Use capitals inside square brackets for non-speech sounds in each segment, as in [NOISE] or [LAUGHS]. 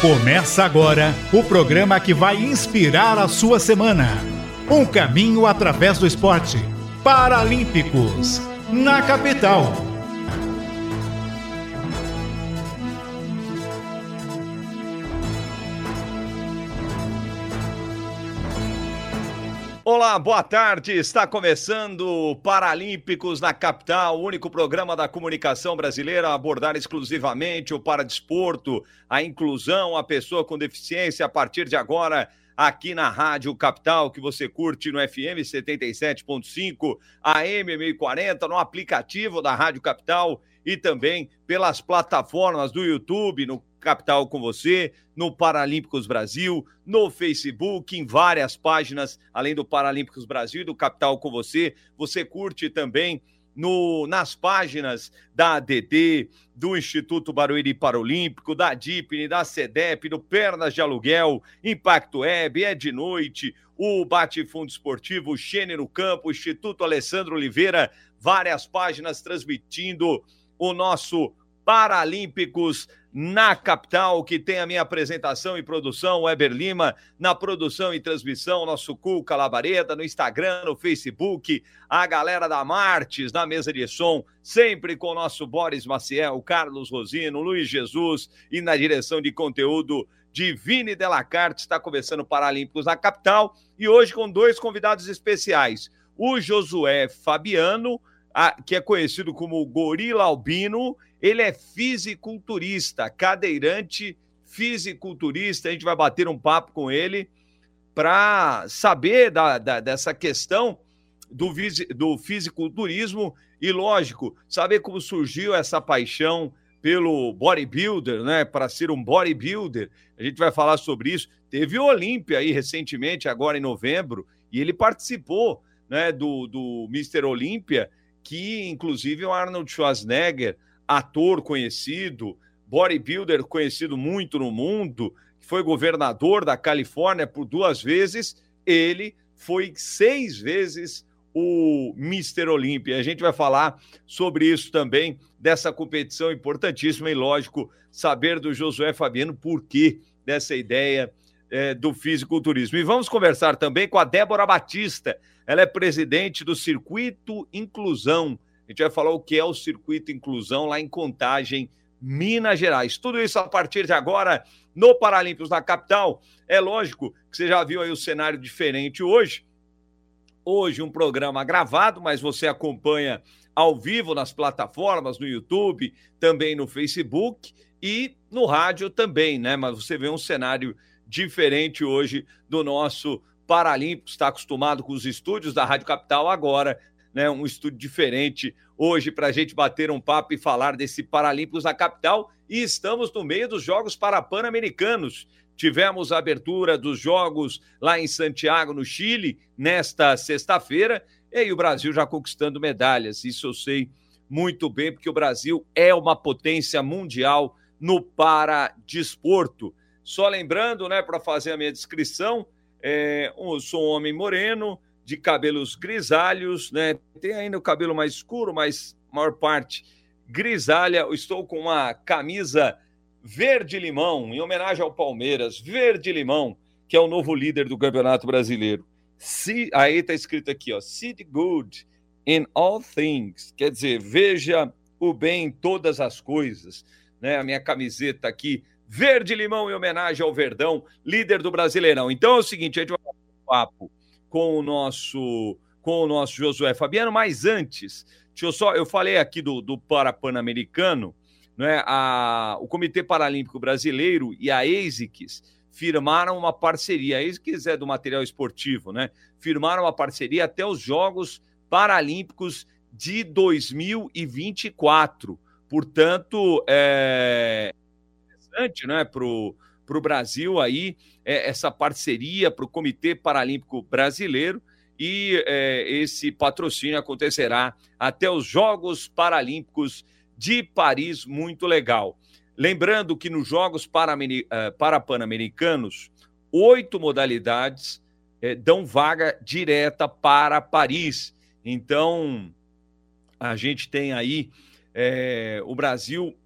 Começa agora o programa que vai inspirar a sua semana. Um caminho através do esporte. Paralímpicos, na capital. Olá, boa tarde. Está começando Paralímpicos na Capital, o único programa da comunicação brasileira a abordar exclusivamente o paradesporto, a inclusão, a pessoa com deficiência a partir de agora aqui na Rádio Capital, que você curte no FM 77.5, AM 1040, no aplicativo da Rádio Capital e também pelas plataformas do YouTube, no Capital com você, no Paralímpicos Brasil, no Facebook, em várias páginas, além do Paralímpicos Brasil e do Capital com você. Você curte também no, nas páginas da ADD, do Instituto Barueri Paralímpico, da DIPNE, da CEDEP, do Pernas de Aluguel, Impacto Web, É de Noite, o Bate Fundo Esportivo, o Xene no Campo, Instituto Alessandro Oliveira, várias páginas transmitindo o nosso Paralímpicos na capital, que tem a minha apresentação e produção, Weber Lima, na produção e transmissão, nosso Cuca Labareda, no Instagram, no Facebook, a galera da Martes, na mesa de som, sempre com o nosso Boris Maciel, Carlos Rosino, Luiz Jesus e na direção de conteúdo Divine Delacarte, está começando Paralímpicos na capital e hoje com dois convidados especiais, o Josué Fabiano, que é conhecido como Gorila Albino, ele é fisiculturista, cadeirante fisiculturista. A gente vai bater um papo com ele para saber da, da, dessa questão do, do fisiculturismo e, lógico, saber como surgiu essa paixão pelo bodybuilder, né? Para ser um bodybuilder. A gente vai falar sobre isso. Teve o Olímpia aí recentemente, agora em novembro, e ele participou né, do, do Mr. Olímpia, que inclusive o Arnold Schwarzenegger ator conhecido, bodybuilder conhecido muito no mundo, foi governador da Califórnia por duas vezes, ele foi seis vezes o Mister Olímpia. A gente vai falar sobre isso também, dessa competição importantíssima e, lógico, saber do Josué Fabiano por que dessa ideia é, do fisiculturismo. E vamos conversar também com a Débora Batista. Ela é presidente do Circuito Inclusão a gente vai falar o que é o Circuito Inclusão lá em Contagem, Minas Gerais. Tudo isso a partir de agora no Paralímpicos da capital. É lógico que você já viu aí o cenário diferente hoje. Hoje um programa gravado, mas você acompanha ao vivo nas plataformas, no YouTube, também no Facebook e no rádio também, né? Mas você vê um cenário diferente hoje do nosso Paralímpicos, está acostumado com os estúdios da Rádio Capital, agora né, um estúdio diferente hoje para a gente bater um papo e falar desse Paralímpicos na capital. E estamos no meio dos Jogos Parapan-Americanos. Tivemos a abertura dos Jogos lá em Santiago, no Chile, nesta sexta-feira, e aí o Brasil já conquistando medalhas. Isso eu sei muito bem, porque o Brasil é uma potência mundial no paradesporto. Só lembrando, né, para fazer a minha descrição, é, eu sou um homem moreno, de cabelos grisalhos, né? Tem ainda o cabelo mais escuro, mas maior parte grisalha. Estou com uma camisa verde-limão, em homenagem ao Palmeiras, verde-limão, que é o novo líder do Campeonato Brasileiro. See, aí está escrito aqui, ó, see the good in all things, quer dizer, veja o bem em todas as coisas, né? A minha camiseta aqui, verde-limão, em homenagem ao Verdão, líder do Brasileirão. Então é o seguinte, a gente vai papo com o nosso com o nosso Josué Fabiano, mas antes, deixa eu só, eu falei aqui do, do Parapan-Americano, né? A, o Comitê Paralímpico Brasileiro e a ASICS firmaram uma parceria. A ASICS é do material esportivo, né? Firmaram uma parceria até os Jogos Paralímpicos de 2024. Portanto, é interessante, né, para o Brasil aí é, essa parceria para o Comitê Paralímpico Brasileiro e é, esse patrocínio acontecerá até os Jogos Paralímpicos de Paris, muito legal. Lembrando que nos Jogos uh, Parapan-Americanos, oito modalidades é, dão vaga direta para Paris. Então, a gente tem aí é, o Brasil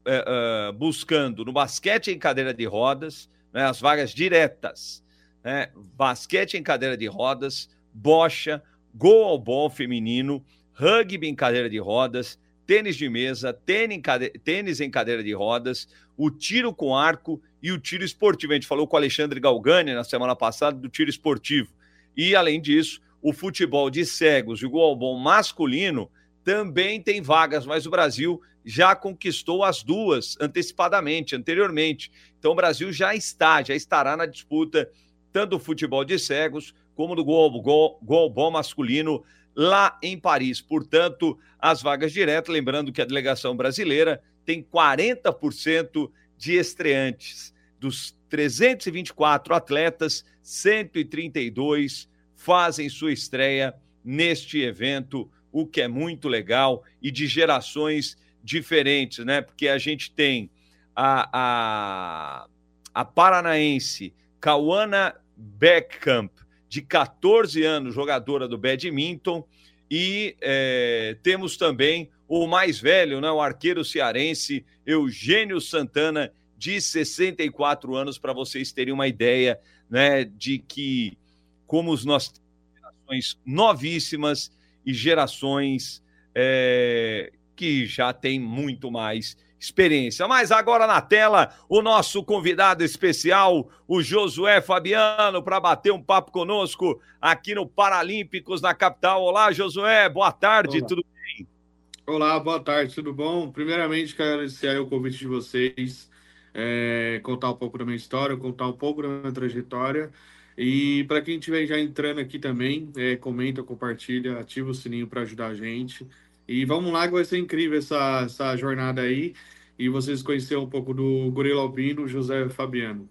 buscando no basquete em cadeira de rodas, né, as vagas diretas. Né, basquete em cadeira de rodas, bocha, gol ao bom feminino, rugby em cadeira de rodas, tênis de mesa, tênis em, cadeira, tênis em cadeira de rodas, o tiro com arco e o tiro esportivo. A gente falou com o Alexandre Galgani na semana passada do tiro esportivo. E, além disso, o futebol de cegos e o gol ao bom masculino também tem vagas, mas o Brasil já conquistou as duas antecipadamente, anteriormente. Então o Brasil já está, já estará na disputa tanto do futebol de cegos como do gol, gol, masculino lá em Paris. Portanto, as vagas diretas, lembrando que a delegação brasileira tem 40% de estreantes. Dos 324 atletas, 132 fazem sua estreia neste evento, o que é muito legal e de gerações diferentes, né? Porque a gente tem a, a, a paranaense Cauana Beckcamp, de 14 anos, jogadora do badminton, e é, temos também o mais velho, né, o arqueiro cearense Eugênio Santana, de 64 anos, para vocês terem uma ideia né, de que, como nós temos gerações novíssimas e gerações é, que já têm muito mais experiência. Mas agora na tela, o nosso convidado especial, o Josué Fabiano, para bater um papo conosco aqui no Paralímpicos na capital. Olá, Josué, boa tarde, Olá. tudo bem? Olá, boa tarde, tudo bom? Primeiramente, quero agradecer o convite de vocês, é, contar um pouco da minha história, contar um pouco da minha trajetória. E para quem estiver já entrando aqui também, é, comenta, compartilha, ativa o sininho para ajudar a gente. E vamos lá, que vai ser incrível essa, essa jornada aí. E vocês conhecerem um pouco do Gorila Albino, José Fabiano.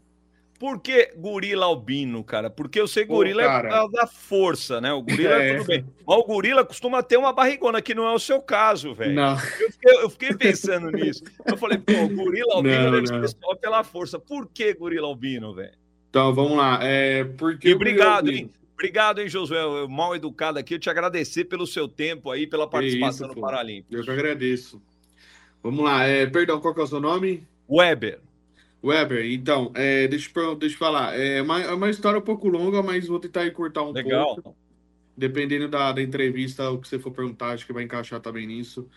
Por que gorila albino, cara? Porque eu sei gorila Pô, é cara. por causa da força, né? O gorila [LAUGHS] é. tudo bem. Mas o gorila costuma ter uma barrigona, que não é o seu caso, velho. Eu fiquei, eu fiquei pensando [LAUGHS] nisso. Eu falei, pô, o gorila albino Não, deve não. ser só pela força. Por que gorila albino, velho? Então vamos lá. É, porque E obrigado, hein? Obrigado, hein, Josué? Eu, mal educado aqui. Eu te agradecer pelo seu tempo aí, pela participação isso, no. Paralímpico. Eu que agradeço. Vamos lá. É, perdão, qual que é o seu nome? Weber, Weber, então, é, deixa, eu, deixa eu falar. É uma, é uma história um pouco longa, mas vou tentar encurtar um legal. pouco. Dependendo da, da entrevista, o que você for perguntar, acho que vai encaixar também nisso.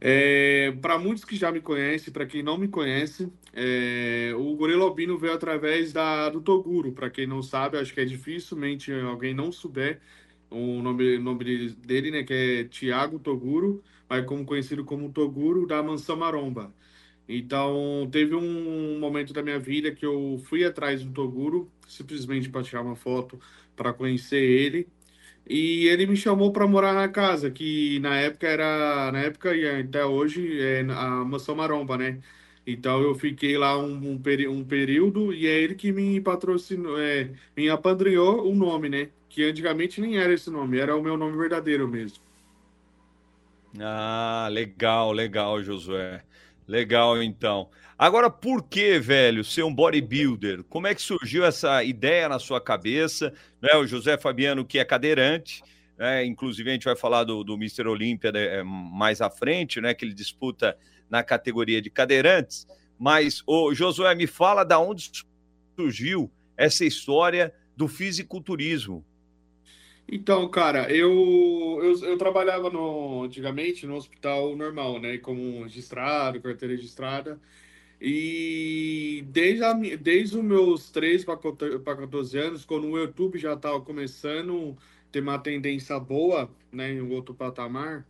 É, para muitos que já me conhecem, para quem não me conhece, é, o Gorila Albino veio através da, do Toguro. Para quem não sabe, acho que é dificilmente alguém não souber o nome, nome dele, né, que é Tiago Toguro, mas como conhecido como Toguro da Mansão Maromba. Então, teve um momento da minha vida que eu fui atrás do Toguro, simplesmente para tirar uma foto, para conhecer ele. E ele me chamou para morar na casa, que na época era, na época e até hoje é a Mansão Maromba, né? Então eu fiquei lá um, um, peri- um período e é ele que me patrocinou, é, me apadrinhou o nome, né? Que antigamente nem era esse nome, era o meu nome verdadeiro mesmo. Ah, legal, legal, Josué. Legal, então. Agora, por que, velho, ser um bodybuilder? Como é que surgiu essa ideia na sua cabeça? Né? O José Fabiano, que é cadeirante, né? inclusive a gente vai falar do, do Mr. Olímpia né, mais à frente, né? que ele disputa na categoria de cadeirantes. Mas, ô, Josué, me fala da onde surgiu essa história do fisiculturismo. Então, cara, eu, eu, eu trabalhava no, antigamente no hospital normal, né? Como registrado, carteira registrada. E desde, a, desde os meus 13 para 14 anos, quando o YouTube já estava começando a ter uma tendência boa, né? Em outro patamar,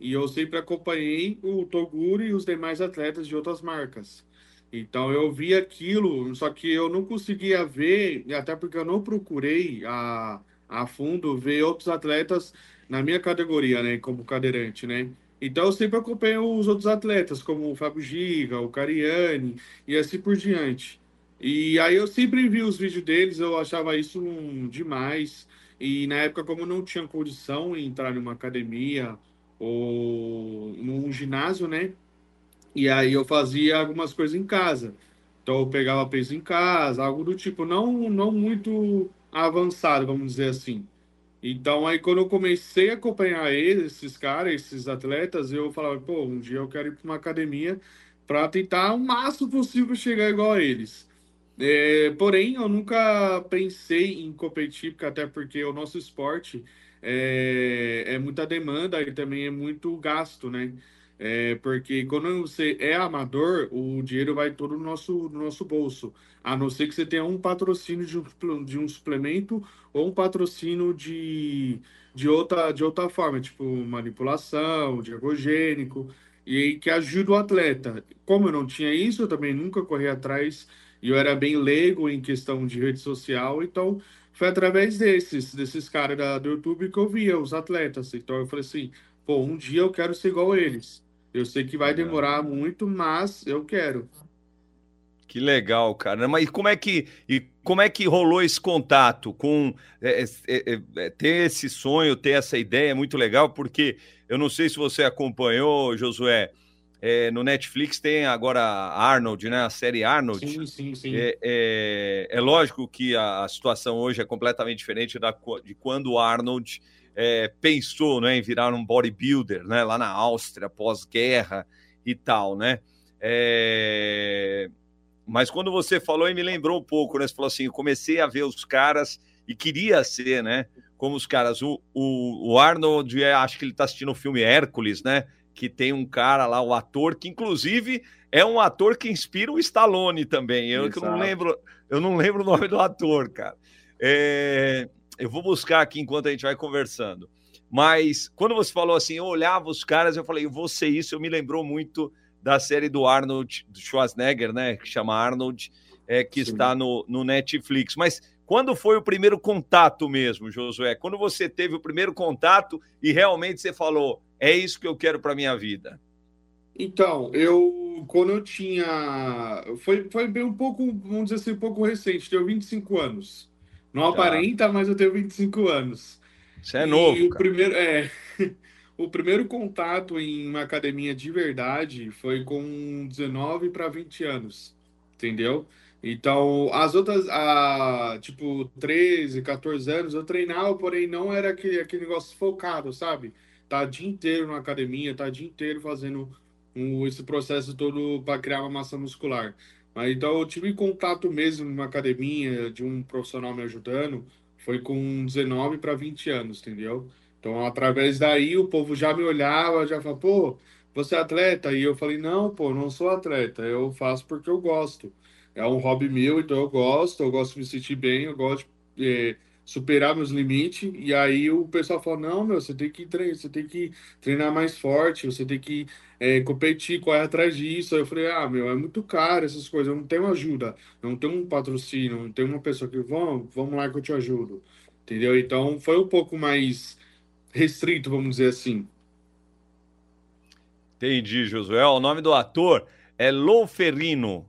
e eu sempre acompanhei o Toguro e os demais atletas de outras marcas. Então eu vi aquilo, só que eu não conseguia ver, e até porque eu não procurei a a fundo ver outros atletas na minha categoria, né, como cadeirante, né? Então eu sempre acompanho os outros atletas, como o Fábio Giga, o Cariani e assim por diante. E aí eu sempre vi os vídeos deles, eu achava isso um, demais. E na época, como eu não tinha condição em entrar numa academia ou num ginásio, né? E aí eu fazia algumas coisas em casa. Então eu pegava peso em casa, algo do tipo, não, não muito avançado, vamos dizer assim. Então aí quando eu comecei a acompanhar eles, esses caras, esses atletas, eu falava, pô, um dia eu quero ir para uma academia para tentar o máximo possível chegar igual a eles. É, porém, eu nunca pensei em competir, até porque o nosso esporte é, é muita demanda e também é muito gasto, né? É, porque quando você é amador, o dinheiro vai todo no nosso, no nosso bolso. A não ser que você tenha um patrocínio de um, de um suplemento ou um patrocínio de, de, outra, de outra forma, tipo manipulação, de ergogênico, e que ajuda o atleta. Como eu não tinha isso, eu também nunca corri atrás e eu era bem leigo em questão de rede social, então foi através desses, desses caras do YouTube que eu via os atletas. Então eu falei assim, pô, um dia eu quero ser igual a eles. Eu sei que vai demorar muito, mas eu quero. Que legal, cara. Mas como é que e como é que rolou esse contato com é, é, é, é, ter esse sonho, ter essa ideia é muito legal, porque eu não sei se você acompanhou, Josué. É, no Netflix tem agora Arnold, né? A série Arnold. Sim, sim, sim. É, é, é lógico que a, situação hoje é completamente diferente da, de quando o Arnold é, pensou né, em virar um bodybuilder, né? Lá na Áustria, pós-guerra e tal, né? É, mas quando você falou, e me lembrou um pouco, né? Você falou assim: comecei a ver os caras e queria ser, né? Como os caras. O, o, o Arnold, é, acho que ele está assistindo o filme Hércules, né? Que tem um cara lá, o ator, que inclusive é um ator que inspira o Stallone também. Eu, eu não lembro, eu não lembro o nome do ator, cara. É, eu vou buscar aqui enquanto a gente vai conversando. Mas quando você falou assim, eu olhava os caras, eu falei, ser isso, eu me lembrou muito da série do Arnold do Schwarzenegger, né? Que chama Arnold, é, que Sim. está no, no Netflix. Mas quando foi o primeiro contato mesmo, Josué? Quando você teve o primeiro contato e realmente você falou, é isso que eu quero para minha vida? Então, eu quando eu tinha. Foi, foi bem um pouco, vamos dizer assim, um pouco recente, tenho 25 anos. Não tá. aparenta, mas eu tenho 25 anos. Você é novo. E o primeiro, é, [LAUGHS] o primeiro contato em uma academia de verdade foi com 19 para 20 anos, entendeu? Então, as outras, a, tipo, 13, 14 anos, eu treinava, porém não era aquele, aquele negócio focado, sabe? Tá o dia inteiro na academia, tá o dia inteiro fazendo um, esse processo todo para criar uma massa muscular. Mas, então, eu tive contato mesmo numa academia, de um profissional me ajudando, foi com 19 para 20 anos, entendeu? Então, através daí, o povo já me olhava, já falava, pô, você é atleta? E eu falei, não, pô, não sou atleta, eu faço porque eu gosto. É um hobby meu, então eu gosto, eu gosto de me sentir bem, eu gosto de é, superar meus limites. E aí o pessoal falou, não, meu, você tem que treinar, você tem que treinar mais forte, você tem que é, competir, correr atrás disso. Aí eu falei, ah, meu, é muito caro essas coisas, eu não tenho ajuda, não tenho um patrocínio, não tenho uma pessoa que, vamos, vamos lá que eu te ajudo. Entendeu? Então foi um pouco mais restrito, vamos dizer assim. Entendi, Josué. O nome do ator é Lou Ferrino.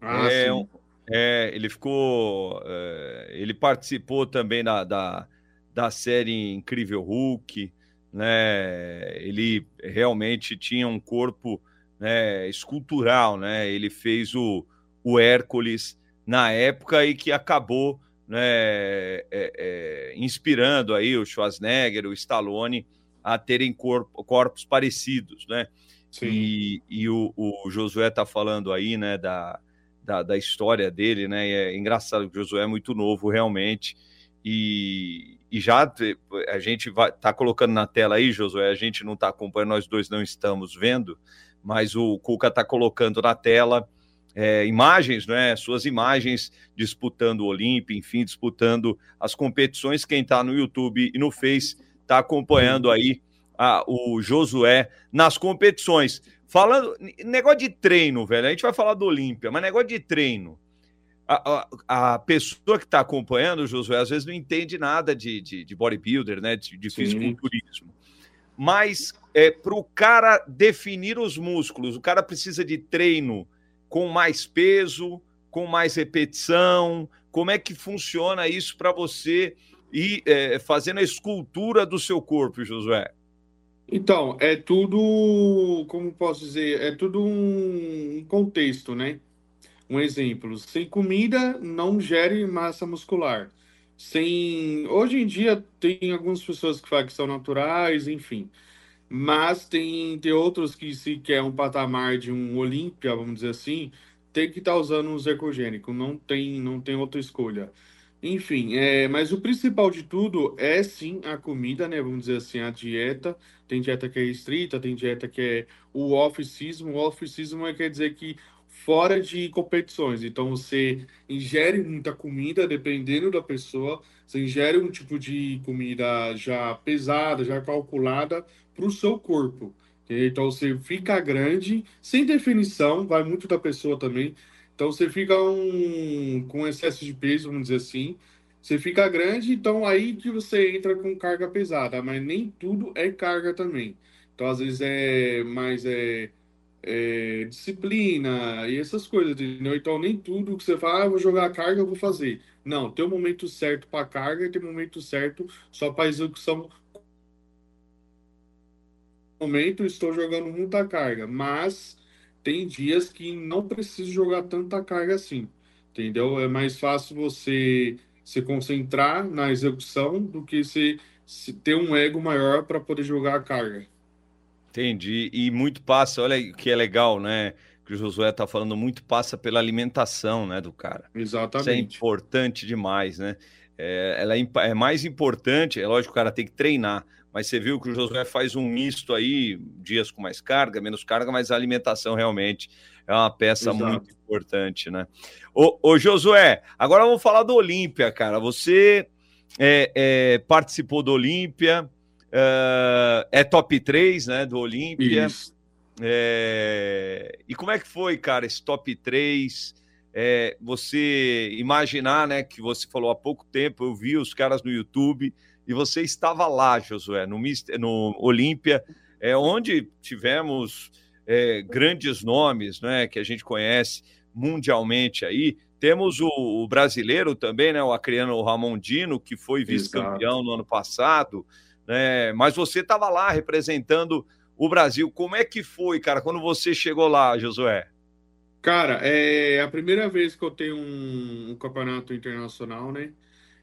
Ah, é, sim. É, ele ficou. É, ele participou também da, da, da, série Incrível Hulk, né? Ele realmente tinha um corpo né, escultural, né? Ele fez o, o Hércules na época e que acabou né, é, é, inspirando aí o Schwarzenegger, o Stallone a terem corpo, corpos parecidos, né? Sim. E, e o, o Josué está falando aí, né, da, da, da, história dele, né? E é engraçado que o Josué é muito novo, realmente. E, e já a gente vai tá colocando na tela aí, Josué, a gente não está acompanhando, nós dois não estamos vendo, mas o Cuca está colocando na tela é, imagens, né, suas imagens disputando o Olímpia, enfim, disputando as competições. Quem está no YouTube e no Face está acompanhando aí a, o Josué nas competições. Falando, negócio de treino, velho, a gente vai falar do Olímpia, mas negócio de treino. A, a, a pessoa que está acompanhando Josué às vezes não entende nada de, de, de bodybuilder, né, de, de fisiculturismo. Mas é, para o cara definir os músculos, o cara precisa de treino com mais peso, com mais repetição? Como é que funciona isso para você ir é, fazendo a escultura do seu corpo, Josué? Então, é tudo, como posso dizer, é tudo um contexto, né? Um exemplo, sem comida não gere massa muscular. Sem, hoje em dia tem algumas pessoas que falam que são naturais, enfim. Mas tem, tem outros que se quer um patamar de um Olímpia, vamos dizer assim, tem que estar tá usando um zercogênico, não tem, não tem outra escolha. Enfim, é, mas o principal de tudo é sim a comida, né? Vamos dizer assim, a dieta. Tem dieta que é restrita, tem dieta que é o off-season. O off-season quer dizer que fora de competições. Então você ingere muita comida, dependendo da pessoa, você ingere um tipo de comida já pesada, já calculada para o seu corpo. Então você fica grande, sem definição, vai muito da pessoa também. Então você fica um, com excesso de peso, vamos dizer assim. Você fica grande, então aí que você entra com carga pesada, mas nem tudo é carga também. Então às vezes é mais é, é disciplina e essas coisas, entendeu? Então nem tudo que você fala, ah, vou jogar carga, eu vou fazer. Não, tem um momento certo para carga e tem um momento certo só para execução momento estou jogando muita carga, mas tem dias que não preciso jogar tanta carga assim, entendeu? É mais fácil você se concentrar na execução do que se, se ter um ego maior para poder jogar a carga. Entendi. E muito passa, olha que é legal, né? Que o Josué está falando, muito passa pela alimentação, né, do cara. Exatamente. Isso é importante demais, né? É, ela é, é mais importante, é lógico que o cara tem que treinar, mas você viu que o Josué faz um misto aí, dias com mais carga, menos carga, mas a alimentação realmente é uma peça Exato. muito importante, né? Ô, ô, Josué, agora vamos falar do Olímpia, cara. Você é, é, participou do Olímpia, é, é, top 3, né, do Olímpia. É, e como é que foi, cara, esse top 3? É, você imaginar, né, que você falou há pouco tempo, eu vi os caras no YouTube, e você estava lá, Josué, no, no Olímpia, é, onde tivemos é, grandes nomes né, que a gente conhece mundialmente aí. Temos o, o brasileiro também, né, o acriano Ramon Dino, que foi vice-campeão no ano passado, né, mas você estava lá representando o Brasil. Como é que foi, cara, quando você chegou lá, Josué? Cara, é a primeira vez que eu tenho um, um campeonato internacional, né?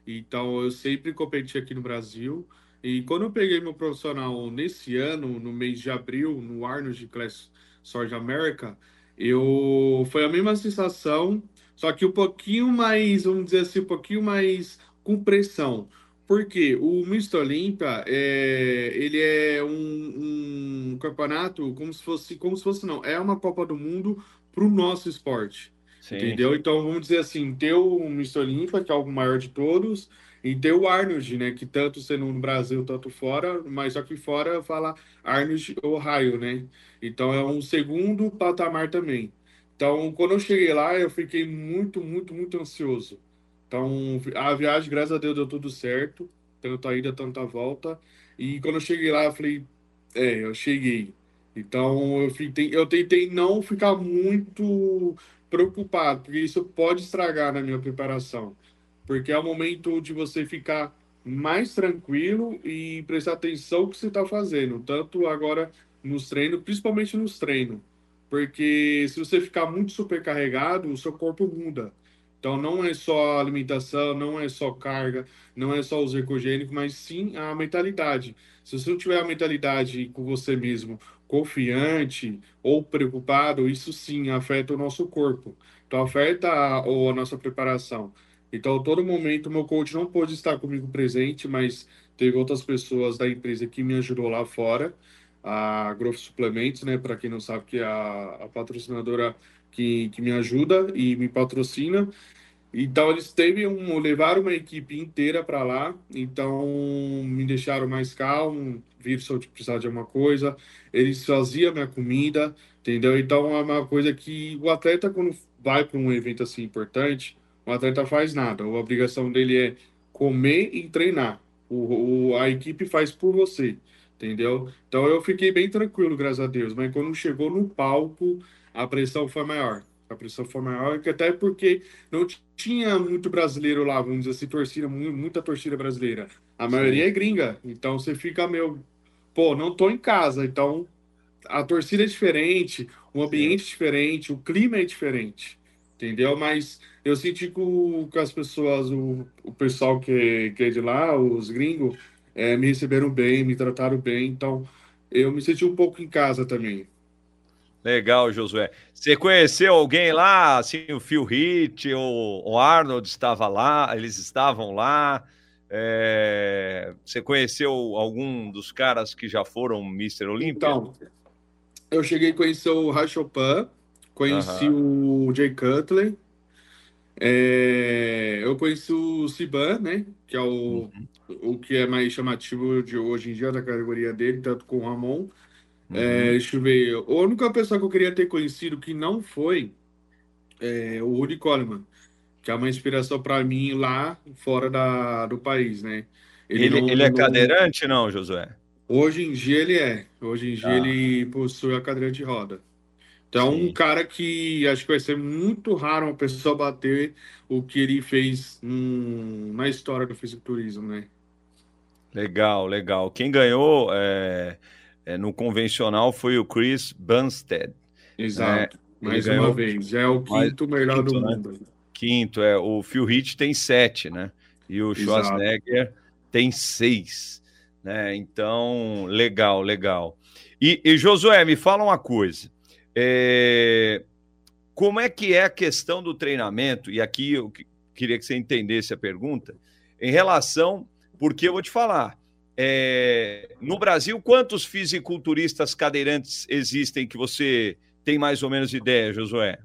Então, eu sempre competi aqui no Brasil. E quando eu peguei meu profissional nesse ano, no mês de abril, no Arnold Class Sword America, eu foi a mesma sensação, só que um pouquinho mais, vamos dizer assim, um pouquinho mais com pressão. Porque o Mr. Olympia, é, ele é um, um campeonato como se fosse, como se fosse não, é uma Copa do Mundo para o nosso esporte. Sim. Entendeu? Então, vamos dizer assim, ter o Mr. Olímpia, que é o maior de todos, e ter o Arnold, né? Que tanto sendo no Brasil, tanto fora, mas só que fora fala Arnold Ohio, né? Então é um segundo patamar também. Então, quando eu cheguei lá, eu fiquei muito, muito, muito ansioso. Então, a viagem, graças a Deus, deu tudo certo, tanto a ida, tanto a volta. E quando eu cheguei lá, eu falei, é, eu cheguei. Então, eu, fiquei, eu tentei não ficar muito preocupado, porque isso pode estragar na minha preparação. Porque é o momento de você ficar mais tranquilo e prestar atenção no que você está fazendo, tanto agora nos treinos, principalmente nos treinos. Porque se você ficar muito supercarregado, o seu corpo muda. Então não é só alimentação, não é só carga, não é só os ergogênicos, mas sim a mentalidade. Se você não tiver a mentalidade com você mesmo confiante ou preocupado, isso sim afeta o nosso corpo. Então, afeta a, a nossa preparação. Então, todo momento, meu coach não pôde estar comigo presente, mas teve outras pessoas da empresa que me ajudou lá fora. A Growth Suplementos, né? Para quem não sabe, que é a, a patrocinadora que, que me ajuda e me patrocina. Então eles teve um, levaram uma equipe inteira para lá, então me deixaram mais calmo, viram se eu precisar de alguma coisa, eles faziam minha comida, entendeu? Então é uma coisa que o atleta quando vai para um evento assim importante, o atleta faz nada, a obrigação dele é comer e treinar. O, o, a equipe faz por você, entendeu? Então eu fiquei bem tranquilo, graças a Deus, mas quando chegou no palco, a pressão foi maior a pressão foi maior, até porque não tinha muito brasileiro lá, vamos dizer assim, torcida, muita torcida brasileira. A maioria Sim. é gringa, então você fica meio, pô, não tô em casa, então a torcida é diferente, o ambiente Sim. é diferente, o clima é diferente, entendeu? Mas eu senti que, o, que as pessoas, o, o pessoal que, que é de lá, os gringos, é, me receberam bem, me trataram bem, então eu me senti um pouco em casa também. Legal, Josué. Você conheceu alguém lá, assim, o Phil Heath, o, o Arnold estava lá, eles estavam lá. É... Você conheceu algum dos caras que já foram Mr. Olímpia? Então, eu cheguei a conhecer o Rachopan, conheci o Jay Cutler, é... eu conheci o Siban, né? Que é o, uhum. o que é mais chamativo de hoje em dia da categoria dele, tanto com o Ramon. Uhum. É, deixa eu ver. A única pessoa que eu queria ter conhecido que não foi é o Rudy Coleman, que é uma inspiração para mim lá fora da, do país, né? Ele, ele, não, ele é não... cadeirante, não, Josué? Hoje em dia ele é. Hoje em dia ah. ele possui a cadeira de roda. Então, Sim. um cara que acho que vai ser muito raro uma pessoa bater o que ele fez hum, na história do fisiculturismo, né? Legal, legal. Quem ganhou é, é, no convencional foi o Chris Bunstead. Exato. Né? Mais uma vez. É o quinto mais, melhor quinto, do né? mundo. Quinto, é. O Phil Heath tem sete, né? E o Schwarzenegger Exato. Tem seis. Né? Então, legal, legal. E, e Josué, me fala uma coisa. É... Como é que é a questão do treinamento? E aqui eu queria que você entendesse a pergunta em relação, porque eu vou te falar, é, no Brasil, quantos fisiculturistas cadeirantes existem que você tem mais ou menos ideia, Josué?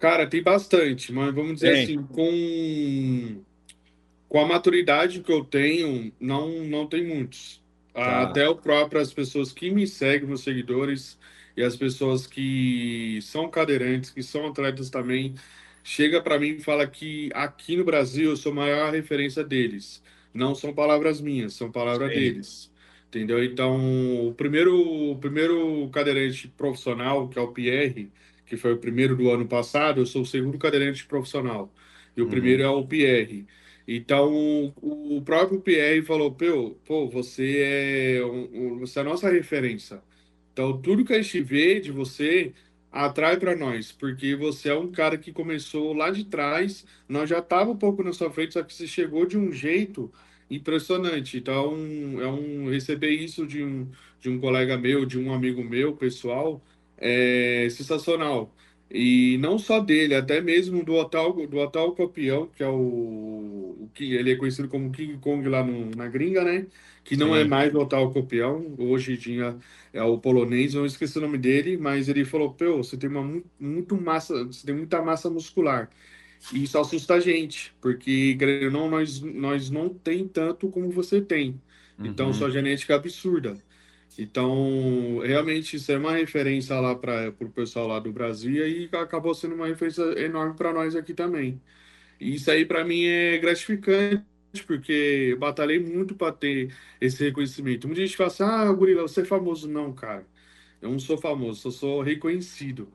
Cara, tem bastante, mas vamos dizer tem. assim, com, com a maturidade que eu tenho, não, não tem muitos. Tá. Até o próprio, as pessoas que me seguem, meus seguidores, e as pessoas que são cadeirantes, que são atletas também, chega para mim e fala que aqui no Brasil eu sou a maior referência deles não são palavras minhas, são palavras Sim. deles. Entendeu? Então, o primeiro, o primeiro cadeirante profissional, que é o Pierre, que foi o primeiro do ano passado, eu sou o segundo cadeirante profissional. E o uhum. primeiro é o Pierre. Então, o próprio Pierre falou: pô, você é, um, você é a nossa referência. Então, tudo que a gente vê de você atrai para nós, porque você é um cara que começou lá de trás, nós já tava um pouco na sua frente, só que você chegou de um jeito impressionante. Então, é um receber isso de um, de um colega meu, de um amigo meu, pessoal, é sensacional. E não só dele, até mesmo do Hotel, do Hotel Copião, que é o, o que ele é conhecido como King Kong lá no, na gringa, né? Que não é Sim. é mais o Hotel Copião, hoje tinha é o polonês, eu esqueci o nome dele, mas ele falou: "Pô, você tem uma muito massa, você tem muita massa muscular". E isso assusta a gente, porque não nós nós não tem tanto como você tem. Então uhum. sua genética é absurda. Então, realmente, isso é uma referência lá para o pessoal lá do Brasil e acabou sendo uma referência enorme para nós aqui também. E isso aí, para mim, é gratificante, porque eu batalhei muito para ter esse reconhecimento. Muita gente fala assim: ah, Gurila, você é famoso. Não, cara, eu não sou famoso, eu sou reconhecido.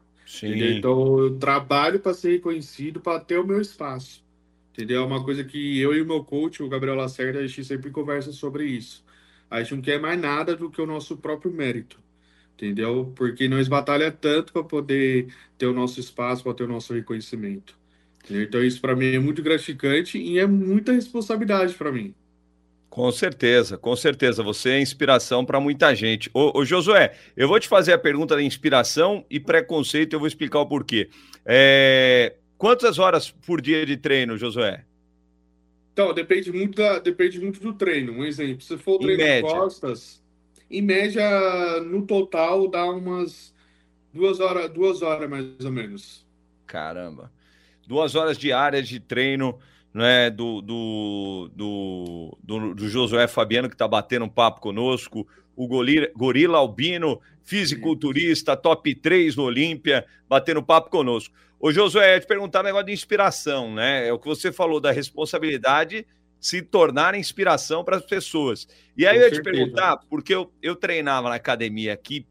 Então, eu trabalho para ser reconhecido, para ter o meu espaço. Entendeu? É uma coisa que eu e o meu coach, o Gabriel Lacerda, a gente sempre conversa sobre isso a gente não quer mais nada do que o nosso próprio mérito, entendeu? Porque nós batalha tanto para poder ter o nosso espaço, para ter o nosso reconhecimento. Entendeu? Então isso para mim é muito gratificante e é muita responsabilidade para mim. Com certeza, com certeza. Você é inspiração para muita gente. Ô, ô, Josué, eu vou te fazer a pergunta da inspiração e preconceito, eu vou explicar o porquê. É... Quantas horas por dia de treino, Josué? Então, depende muito, da, depende muito do treino. Um exemplo, se for o treino de costas, em média, no total, dá umas duas horas, duas horas mais ou menos. Caramba. Duas horas diárias de treino né, do, do, do, do, do Josué Fabiano, que está batendo um papo conosco, o Gorila, Gorila Albino, fisiculturista, top 3 no Olímpia, batendo papo conosco. Ô, Josué, eu te perguntar um negócio de inspiração, né? É o que você falou da responsabilidade se tornar inspiração para as pessoas. E aí Com eu ia certeza. te perguntar, porque eu, eu treinava na academia aqui,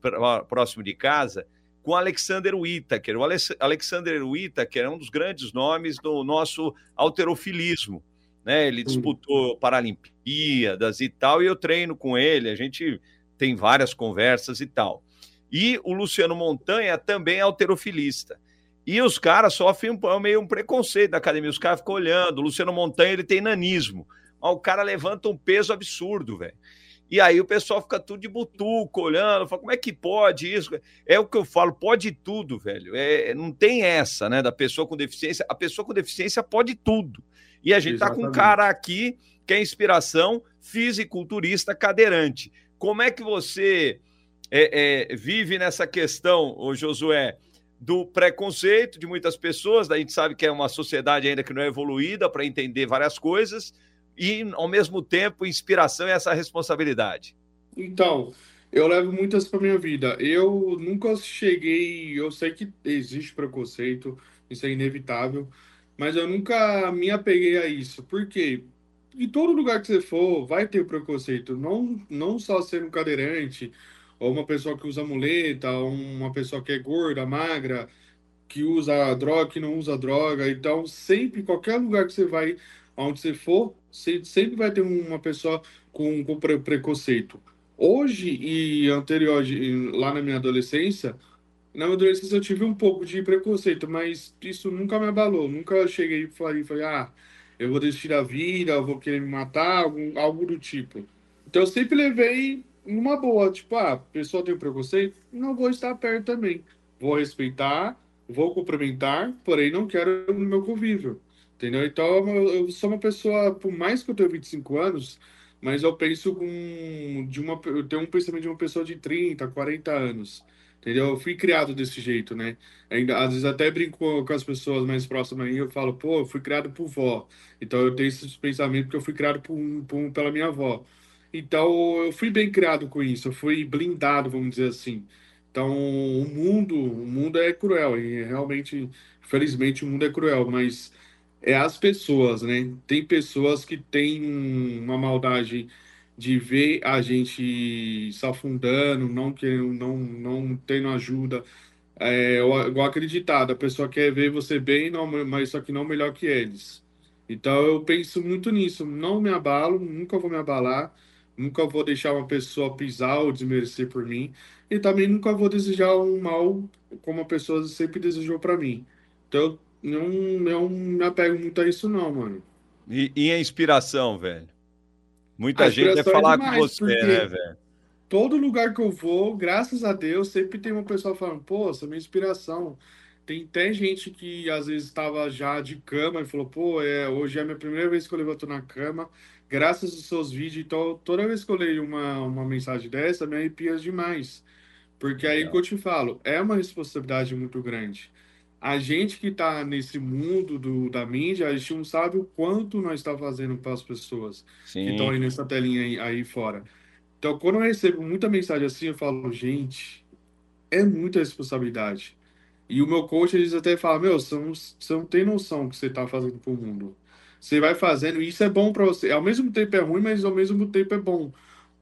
próximo de casa, com o Alexander Whittaker. O Alexander Whittaker é um dos grandes nomes do nosso alterofilismo. Né? Ele disputou Paralimpíadas e tal, e eu treino com ele, a gente tem várias conversas e tal. E o Luciano Montanha também é alterofilista. E os caras sofrem um, meio um preconceito da academia. Os caras ficam olhando. O Luciano Montanha ele tem nanismo. Mas o cara levanta um peso absurdo, velho. E aí o pessoal fica tudo de butuco, olhando, fala, como é que pode isso? É o que eu falo, pode tudo, velho. É, não tem essa, né, da pessoa com deficiência. A pessoa com deficiência pode tudo. E a gente Exatamente. tá com um cara aqui que é inspiração fisiculturista cadeirante. Como é que você é, é, vive nessa questão, ô Josué, do preconceito de muitas pessoas? A gente sabe que é uma sociedade ainda que não é evoluída para entender várias coisas e, ao mesmo tempo, inspiração e essa responsabilidade? Então, eu levo muitas para minha vida. Eu nunca cheguei. Eu sei que existe preconceito, isso é inevitável, mas eu nunca me apeguei a isso. Por quê? Em todo lugar que você for, vai ter preconceito. Não, não só ser um cadeirante, ou uma pessoa que usa muleta, ou uma pessoa que é gorda, magra, que usa droga, que não usa droga. Então, sempre, qualquer lugar que você vai, aonde você for, sempre vai ter uma pessoa com, com pre preconceito. Hoje e anterior, lá na minha adolescência, na adolescência eu tive um pouco de preconceito, mas isso nunca me abalou. Nunca cheguei e falei, falei, ah, eu vou desistir da vida, eu vou querer me matar, algum, algo do tipo. Então eu sempre levei numa boa, tipo, ah, a pessoa tem preconceito, não vou estar perto também. Vou respeitar, vou cumprimentar, porém não quero no meu convívio. Entendeu? Então, eu sou uma pessoa, por mais que eu tenha 25 anos, mas eu penso com de uma eu tenho um pensamento de uma pessoa de 30, 40 anos. Entendeu? Eu fui criado desse jeito, né? Ainda, às vezes até brinco com as pessoas mais próximas aí, eu falo, pô, eu fui criado por vó. Então eu tenho esse pensamento porque eu fui criado por, por, pela minha avó. Então eu fui bem criado com isso, eu fui blindado, vamos dizer assim. Então o mundo, o mundo é cruel e realmente, felizmente o mundo é cruel, mas é as pessoas, né? Tem pessoas que têm uma maldade de ver a gente se afundando, não querendo, não, não tendo ajuda. É, igual acreditado, a pessoa quer ver você bem, não, mas só que não melhor que eles. Então eu penso muito nisso, não me abalo, nunca vou me abalar, nunca vou deixar uma pessoa pisar ou desmerecer por mim, e também nunca vou desejar um mal como a pessoa sempre desejou para mim. Então não, não me apego muito a isso, não, mano. E, e a inspiração, velho? Muita a gente vai falar é demais, com você, né, velho? Todo lugar que eu vou, graças a Deus, sempre tem uma pessoa falando, pô, essa é minha inspiração. Tem até gente que às vezes estava já de cama e falou, pô, é, hoje é a minha primeira vez que eu levanto na cama, graças aos seus vídeos. Então, toda vez que eu leio uma, uma mensagem dessa, me arrepia demais. Porque aí que eu te falo, é uma responsabilidade muito grande a gente que está nesse mundo do, da mídia, a gente não sabe o quanto nós está fazendo para as pessoas Sim. que estão aí nessa telinha aí, aí, fora. Então, quando eu recebo muita mensagem assim, eu falo, gente, é muita responsabilidade. E o meu coach, eles até falam, meu, você não, você não tem noção do que você está fazendo para o mundo. Você vai fazendo, e isso é bom para você. Ao mesmo tempo é ruim, mas ao mesmo tempo é bom.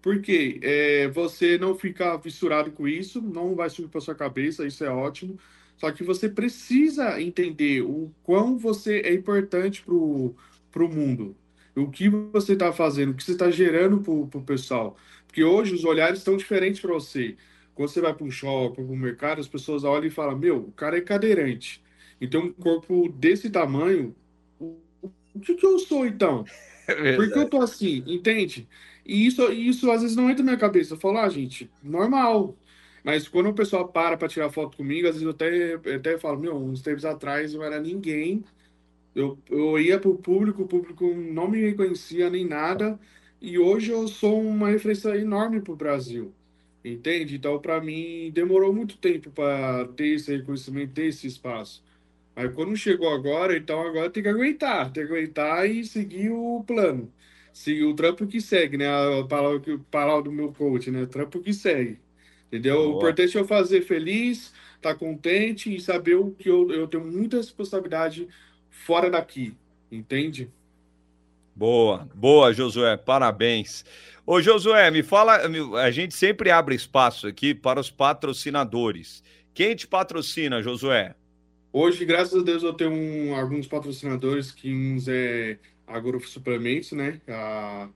Porque é, você não fica fissurado com isso, não vai subir para sua cabeça, isso é ótimo só que você precisa entender o quão você é importante para o mundo. O que você está fazendo, o que você está gerando para o pessoal. Porque hoje os olhares estão diferentes para você. Quando você vai para um shopping, para um mercado, as pessoas olham e falam: Meu, o cara é cadeirante. Então, um corpo desse tamanho, o, que, que eu sou então? [LAUGHS] É Por que eu tô assim? Entende? E isso, isso às vezes não entra na minha cabeça. Eu falo: Ah, gente, normal. Mas quando o pessoal para para tirar foto comigo, às vezes eu até, eu até falo, meu, uns tempos atrás não era ninguém. Eu, eu ia para o público, o público não me reconhecia nem nada. E hoje eu sou uma referência enorme para o Brasil. Entende? Então, para mim, demorou muito tempo para ter esse reconhecimento, ter esse espaço. Mas quando chegou agora, então agora tem que aguentar, tem que aguentar e seguir o plano. Seguir o trampo que segue, né? A palavra, a palavra do meu coach, né? Trampo que segue. Entendeu? Boa. O importante é eu fazer feliz, estar tá contente e saber o que eu, eu tenho muita responsabilidade fora daqui. Entende? Boa, boa, Josué, parabéns. Ô, Josué, me fala, a gente sempre abre espaço aqui para os patrocinadores. Quem te patrocina, Josué? Hoje, graças a Deus, eu tenho um, alguns patrocinadores que uns é Suplementos, né? A,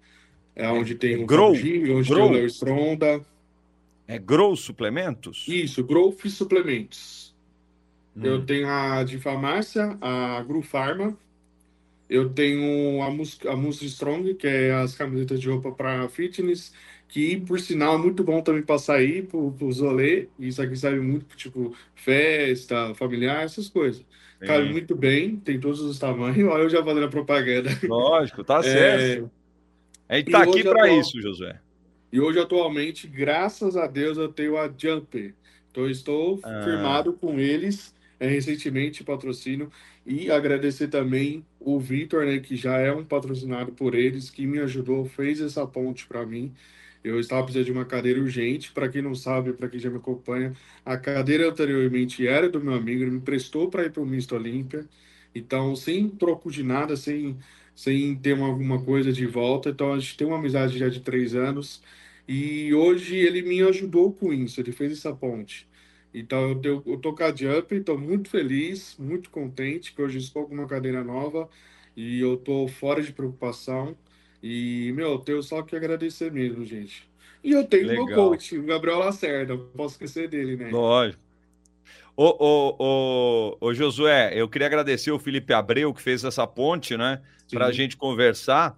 é onde tem o Grow, onde Grow. tem o Stronda. É Grow Suplementos? Isso, Growth Suplementos. Hum. Eu tenho a de farmácia, a Gru Pharma. Eu tenho a, Mus a Mus Strong, que é as camisetas de roupa para fitness. que por sinal é muito bom também para sair pro, pro Zolê, isso aqui serve muito tipo festa, familiar, essas coisas. Sim. Cabe muito bem, tem todos os tamanhos, [LAUGHS] olha eu já fazendo a propaganda. Lógico, tá é, certo. É... A gente tá aqui para isso, Josué. E hoje, atualmente, graças a Deus, eu tenho a Jumper. Então, estou ah. firmado com eles, é, recentemente, patrocínio. E agradecer também o Vitor, né, que já é um patrocinado por eles, que me ajudou, fez essa ponte para mim. Eu estava precisando de uma cadeira urgente. Para quem não sabe, para quem já me acompanha, a cadeira anteriormente era do meu amigo, ele me prestou para ir para o Misto Olímpia. Então, sem troco de nada, sem, sem ter uma, alguma coisa de volta. Então, a gente tem uma amizade já de três anos. E hoje ele me ajudou com isso, ele fez essa ponte. Então, eu, eu tô com a Jump, estou muito feliz, muito contente, que hoje estou com uma cadeira nova e eu tô fora de preocupação. E, meu, eu tenho só que agradecer mesmo, gente. E eu tenho Legal. meu coach, o Gabriel Lacerda, não posso esquecer dele, né? Lógico. Ô, ô, ô, ô, Josué, eu queria agradecer o Felipe Abreu, que fez essa ponte, né? Para a gente conversar.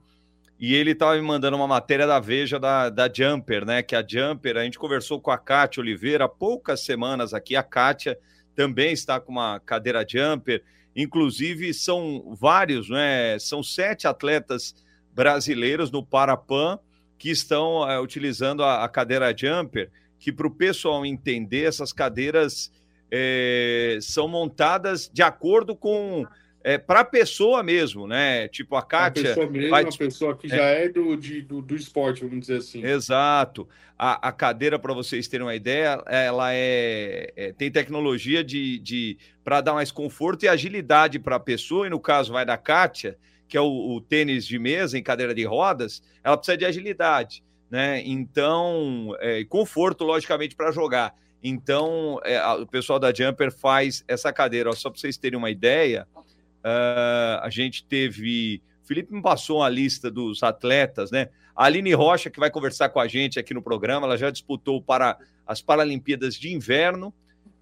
E ele estava me mandando uma matéria da Veja da, da Jumper, né? Que a Jumper, a gente conversou com a Kátia Oliveira há poucas semanas aqui. A Kátia também está com uma cadeira Jumper. Inclusive, são vários, né? São sete atletas brasileiros no Parapan que estão é, utilizando a, a, cadeira jumper, que para o pessoal entender, essas cadeiras é, são montadas de acordo com é, para a pessoa mesmo, né? Tipo a Kátia. A pessoa mesmo, vai... uma pessoa que já é, do, de, do, do, esporte, vamos dizer assim. Exato. A, a cadeira, para vocês terem uma ideia, ela é, é tem tecnologia de, de para dar mais conforto e agilidade para a pessoa, e no caso vai da Kátia que é o, o, tênis de mesa em cadeira de rodas, ela precisa de agilidade, né? Então, é, conforto, logicamente, para jogar. Então, é, a, o pessoal da Jumper faz essa cadeira. Ó, só para vocês terem uma ideia, uh, a gente teve. Felipe me passou uma lista dos atletas, né? A Aline Rocha, que vai conversar com a gente aqui no programa, ela já disputou para as Paralimpíadas de Inverno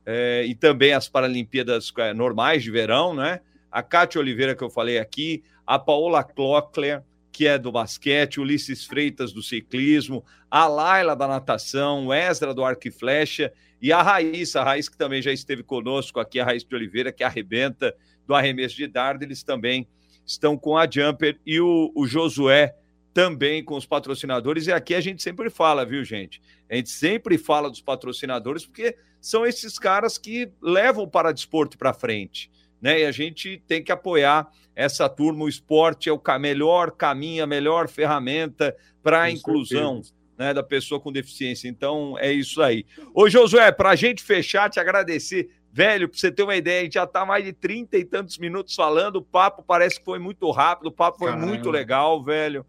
é, e também as Paralimpíadas é, normais de verão, né? A Cátia Oliveira, que eu falei aqui, a Paola Klockler, que é do basquete, Ulisses Freitas do ciclismo, a Laila da natação, o Ezra do arco e flecha e a Raíssa, a Raíssa que também já esteve conosco aqui, a Raíssa de Oliveira, que arrebenta do arremesso de dardo, eles também estão com a Jumper e o, o Josué também com os patrocinadores. E aqui a gente sempre fala, viu, gente? A gente sempre fala dos patrocinadores porque são esses caras que levam o paradesporto para frente né? E a gente tem que apoiar essa turma. O esporte é o melhor caminho, a melhor ferramenta para a inclusão né, da pessoa com deficiência. Então é isso aí. Ô, Josué, para a gente fechar, te agradecer. Velho, para você ter uma ideia, a gente já está mais de 30 e tantos minutos falando. O papo parece que foi muito rápido, o papo foi Caramba. muito legal, velho.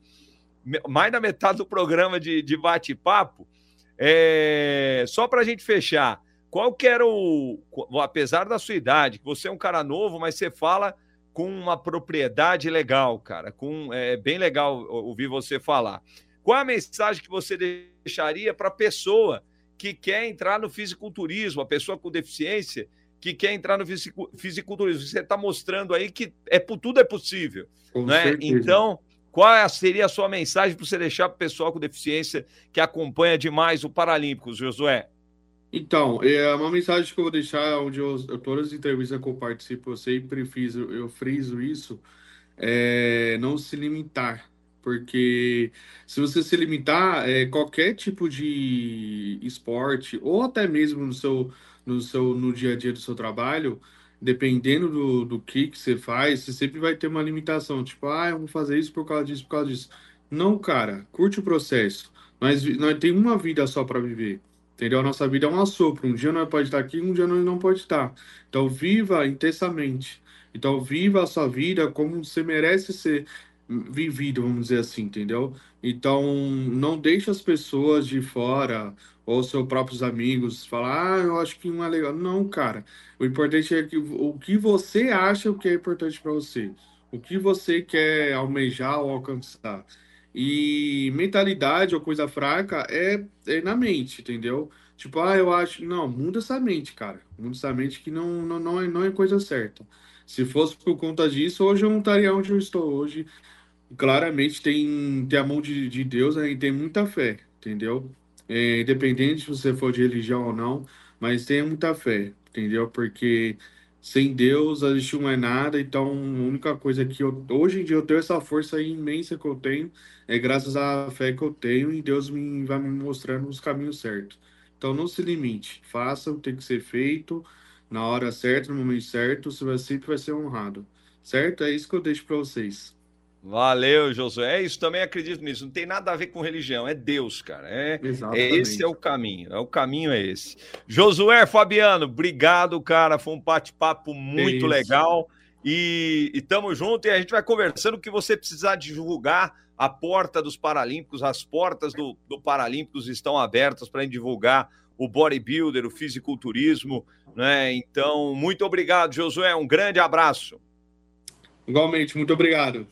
Mais da metade do programa de, de bate-papo. É... Só para a gente fechar, qual que era o. Apesar da sua idade, que você é um cara novo, mas você fala com uma propriedade legal, cara. Com, é bem legal ouvir você falar. Qual a mensagem que você deixaria para a pessoa que quer entrar no fisiculturismo, a pessoa com deficiência que quer entrar no fisiculturismo? Você está mostrando aí que é, tudo é possível. né? Então, qual seria a sua mensagem para você deixar para o pessoal com deficiência que acompanha demais o Paralímpicos, Josué? Então, é uma mensagem que eu vou deixar, onde eu, todas as entrevistas que eu participo, eu sempre fiz, eu friso isso, é não se limitar. Porque se você se limitar, é, qualquer tipo de esporte, ou até mesmo no seu, no seu no dia a dia do seu trabalho, dependendo do, do que, que você faz, você sempre vai ter uma limitação. Tipo, ah, eu vou fazer isso por causa disso, por causa disso. Não, cara, curte o processo. Nós, nós temos uma vida só para viver. Entendeu? A nossa vida é um assopro. Um dia nós pode estar aqui, um dia nós não pode estar. Então, viva intensamente. Então, viva a sua vida como você merece ser vivido, vamos dizer assim, entendeu? Então, não deixe as pessoas de fora ou seus próprios amigos falar, ah, eu acho que não é legal. Não, cara. O importante é que o que você acha que é importante para você. O que você quer almejar ou alcançar. E mentalidade ou coisa fraca é, é na mente, entendeu? Tipo, ah, eu acho. Não, muda essa mente, cara. Muda essa mente que não, não, não, é, não é coisa certa. Se fosse por conta disso, hoje eu não estaria onde eu estou hoje. Claramente tem, tem a mão de, de Deus, aí tem muita fé. entendeu? É, independente se você for de religião ou não, mas tenha muita fé, entendeu? Porque sem Deus a gente não é nada, então a única coisa que eu, hoje em dia eu tenho essa força imensa que eu tenho é graças à fé que eu tenho e Deus me vai me mostrando os caminhos certos. Então não se limite, faça o que tem que ser feito na hora certa, no momento certo, você vai, sempre vai ser honrado. Certo? É isso que eu deixo para vocês. Valeu, Josué. É isso, também acredito nisso. Não tem nada a ver com religião, é Deus, cara. É, é esse é o caminho. É o caminho é esse. Josué Fabiano, obrigado, cara. Foi um bate-papo muito é legal. E estamos juntos e a gente vai conversando o que você precisar divulgar. A porta dos Paralímpicos, as portas do, do Paralímpicos estão abertas para divulgar o bodybuilder, o fisiculturismo, né? Então, muito obrigado, Josué. Um grande abraço. Igualmente, muito obrigado.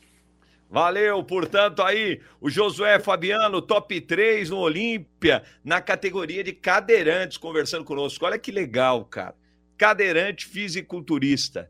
Valeu, portanto, aí o Josué Fabiano, top 3 no Olímpia, na categoria de cadeirantes, conversando conosco. Olha que legal, cara. Cadeirante fisiculturista.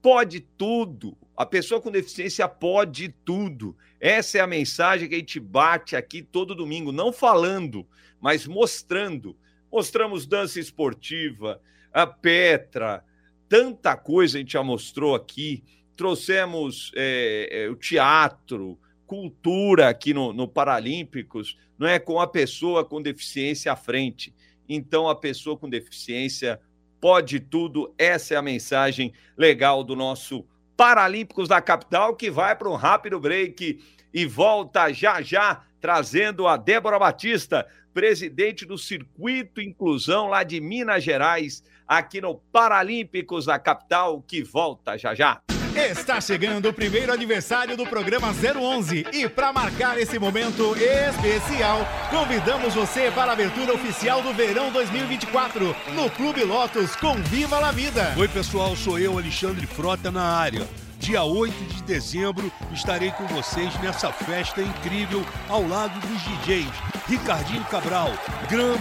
Pode tudo. A pessoa com deficiência pode tudo. Essa é a mensagem que a gente bate aqui todo domingo, não falando, mas mostrando. Mostramos dança esportiva, a Petra, tanta coisa a gente já mostrou aqui trouxemos é, é, o teatro, cultura aqui no, no Paralímpicos, não é com a pessoa com deficiência à frente. Então, a pessoa com deficiência pode tudo. Essa é a mensagem legal do nosso Paralímpicos da Capital, que vai para um rápido break e volta já já, trazendo a Débora Batista, presidente do Circuito Inclusão lá de Minas Gerais, aqui no Paralímpicos da Capital, que volta já já. Está chegando o primeiro aniversário do programa 011 e para marcar esse momento especial, convidamos você para a abertura oficial do verão 2024 no Clube Lotus com Viva la Vida. Oi, pessoal, sou eu, Alexandre Frota na área. Dia 8 de dezembro estarei com vocês nessa festa incrível ao lado dos DJs Ricardinho Cabral,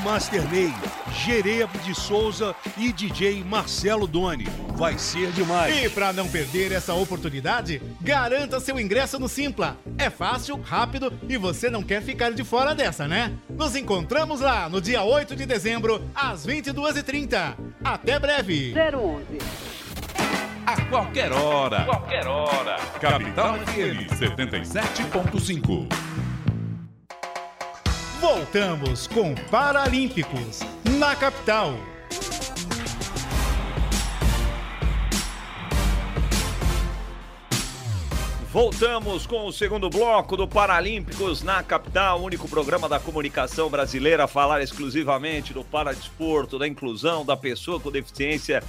Master Ney, Jerebo de Souza e DJ Marcelo Doni. Vai ser demais. E para não perder essa oportunidade, garanta seu ingresso no Simpla. É fácil, rápido e você não quer ficar de fora dessa, né? Nos encontramos lá no dia 8 de dezembro, às 22h30. Até breve. 011 a qualquer hora. Qualquer hora. Capital FM 77.5. Voltamos com Paralímpicos na capital. Voltamos com o segundo bloco do Paralímpicos na capital, único programa da comunicação brasileira a falar exclusivamente do paradesporto, da inclusão da pessoa com deficiência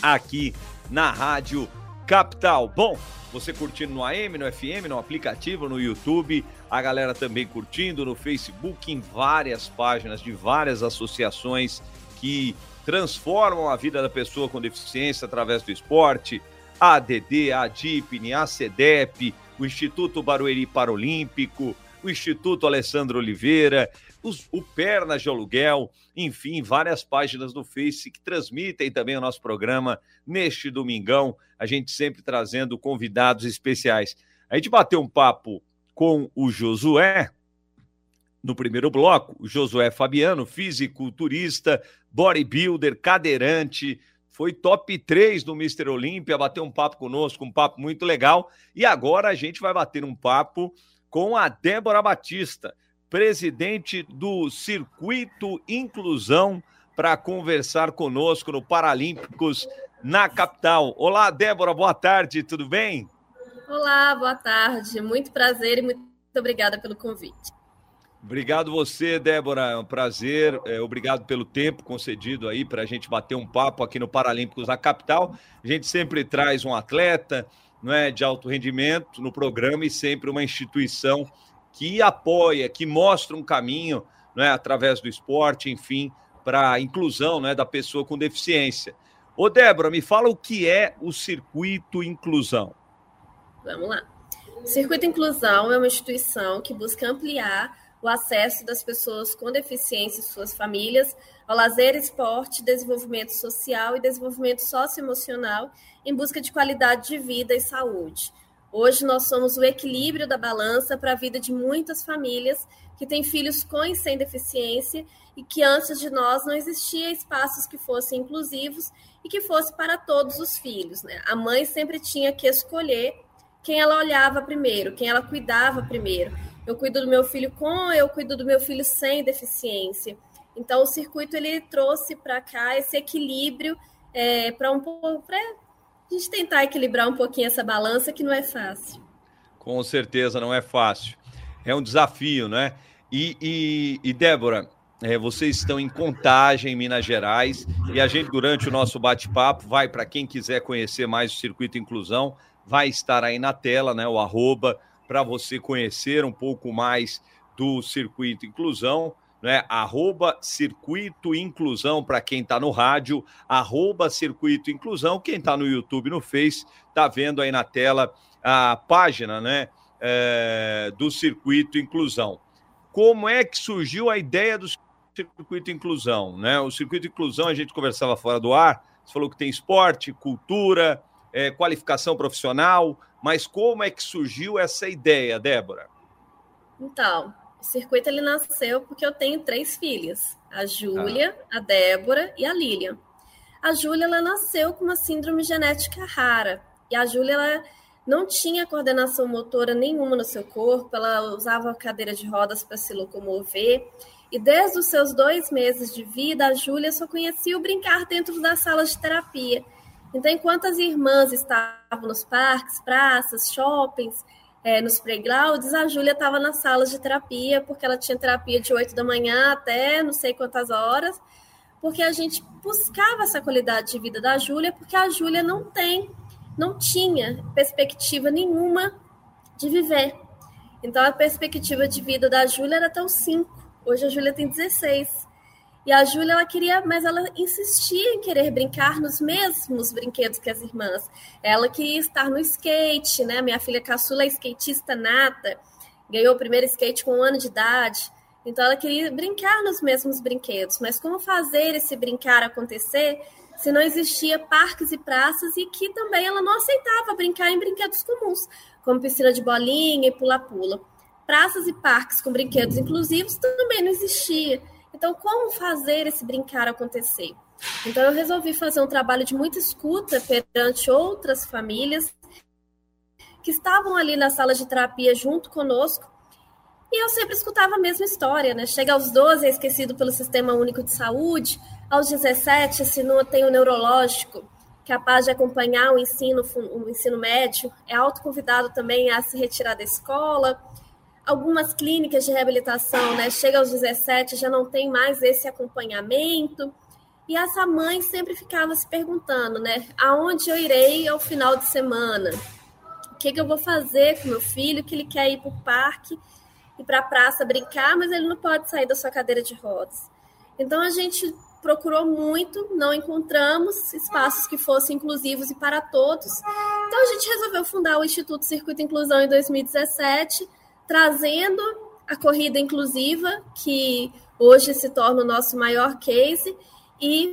aqui na Rádio Capital. Bom, você curtindo no AM, no FM, no aplicativo, no YouTube, a galera também curtindo no Facebook, em várias páginas de várias associações que transformam a vida da pessoa com deficiência através do esporte, a ADD, a DIPNE, a CEDEP, o Instituto Barueri Paralímpico, o Instituto Alessandro Oliveira, os, o Pernas de Aluguel, enfim, várias páginas do Face que transmitem também o nosso programa neste domingão, a gente sempre trazendo convidados especiais. A gente bateu um papo com o Josué, no primeiro bloco, o Josué Fabiano, fisiculturista, bodybuilder, cadeirante, foi top 3 do Mr. Olímpia, bateu um papo conosco, um papo muito legal. E agora a gente vai bater um papo com a Débora Batista presidente do Circuito Inclusão, para conversar conosco no Paralímpicos na capital. Olá, Débora, boa tarde, tudo bem? Olá, boa tarde, muito prazer e muito obrigada pelo convite. Obrigado você, Débora, é um prazer. É, obrigado pelo tempo concedido aí para a gente bater um papo aqui no Paralímpicos da capital. A gente sempre traz um atleta, não é, de alto rendimento no programa e sempre uma instituição que apoia, que mostra um caminho, né, através do esporte, enfim, para a inclusão né, da pessoa com deficiência. Ô, Débora, me fala o que é o Circuito Inclusão. Vamos lá. O Circuito Inclusão é uma instituição que busca ampliar o acesso das pessoas com deficiência e suas famílias ao lazer, esporte, desenvolvimento social e desenvolvimento socioemocional em busca de qualidade de vida e saúde. Hoje nós somos o equilíbrio da balança para a vida de muitas famílias que têm filhos com e sem deficiência e que antes de nós não existia espaços que fossem inclusivos e que fosse para todos os filhos. Né? A mãe sempre tinha que escolher quem ela olhava primeiro, quem ela cuidava primeiro. Eu cuido do meu filho com, eu cuido do meu filho sem deficiência. Então o circuito ele trouxe para cá esse equilíbrio é, para um para a gente tentar equilibrar um pouquinho essa balança que não é fácil. Com certeza não é fácil. É um desafio, né? E, e, e Débora, é, vocês estão em Contagem, Minas Gerais, e a gente, durante o nosso bate-papo, vai para quem quiser conhecer mais o Circuito Inclusão, vai estar aí na tela, né? O arroba, para você conhecer um pouco mais do Circuito Inclusão né? Arroba Circuito Inclusão para quem está no rádio, arroba Circuito Inclusão. Quem está no YouTube, no Face, está vendo aí na tela a página, né? É, do Circuito Inclusão. Como é que surgiu a ideia do Circuito Inclusão, né? O Circuito Inclusão a gente conversava fora do ar. Você falou que tem esporte, cultura, é, qualificação profissional, mas como é que surgiu essa ideia, Débora? Então, o circuito ele nasceu porque eu tenho três filhas, a Júlia, ah. a Débora e a Lilian. A Júlia ela nasceu com uma síndrome genética rara e a Júlia ela não tinha coordenação motora nenhuma no seu corpo, ela usava cadeira de rodas para se locomover. E desde os seus dois meses de vida, a Júlia só conhecia o brincar dentro das salas de terapia. Então, enquanto as irmãs estavam nos parques, praças, shoppings, é, nos playgrounds, a Júlia estava nas salas de terapia, porque ela tinha terapia de 8 da manhã até não sei quantas horas, porque a gente buscava essa qualidade de vida da Júlia, porque a Júlia não tem, não tinha perspectiva nenhuma de viver. Então a perspectiva de vida da Júlia era até os 5. Hoje a Júlia tem 16. E a Júlia, ela queria, mas ela insistia em querer brincar nos mesmos brinquedos que as irmãs. Ela queria estar no skate, né? Minha filha caçula é skatista nata, ganhou o primeiro skate com um ano de idade. Então ela queria brincar nos mesmos brinquedos. Mas como fazer esse brincar acontecer se não existia parques e praças e que também ela não aceitava brincar em brinquedos comuns, como piscina de bolinha e pula-pula. Praças e parques com brinquedos inclusivos também não existia. Então, como fazer esse brincar acontecer? Então, eu resolvi fazer um trabalho de muita escuta perante outras famílias que estavam ali na sala de terapia junto conosco. E eu sempre escutava a mesma história, né? Chega aos 12, é esquecido pelo Sistema Único de Saúde. Aos 17, se não tem o neurológico capaz de acompanhar o ensino, o ensino médio, é autoconvidado também a se retirar da escola algumas clínicas de reabilitação, né, chega aos 17, já não tem mais esse acompanhamento. E essa mãe sempre ficava se perguntando, né, aonde eu irei ao final de semana? O que, que eu vou fazer com meu filho, que ele quer ir para o parque e para a praça brincar, mas ele não pode sair da sua cadeira de rodas. Então a gente procurou muito, não encontramos espaços que fossem inclusivos e para todos. Então a gente resolveu fundar o Instituto Circuito Inclusão em 2017 trazendo a corrida inclusiva, que hoje se torna o nosso maior case, e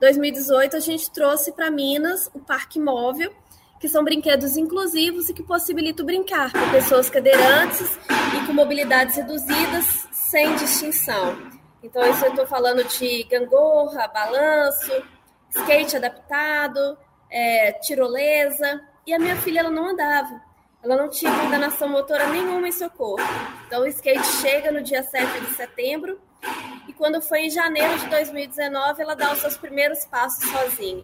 2018 a gente trouxe para Minas o Parque Móvel, que são brinquedos inclusivos e que possibilitam brincar com pessoas cadeirantes e com mobilidades reduzidas sem distinção. Então, isso eu estou falando de gangorra, balanço, skate adaptado, é, tirolesa. E a minha filha ela não andava ela não tinha coordenação motora nenhuma em seu corpo. Então o skate chega no dia 7 de setembro e quando foi em janeiro de 2019 ela dá os seus primeiros passos sozinha.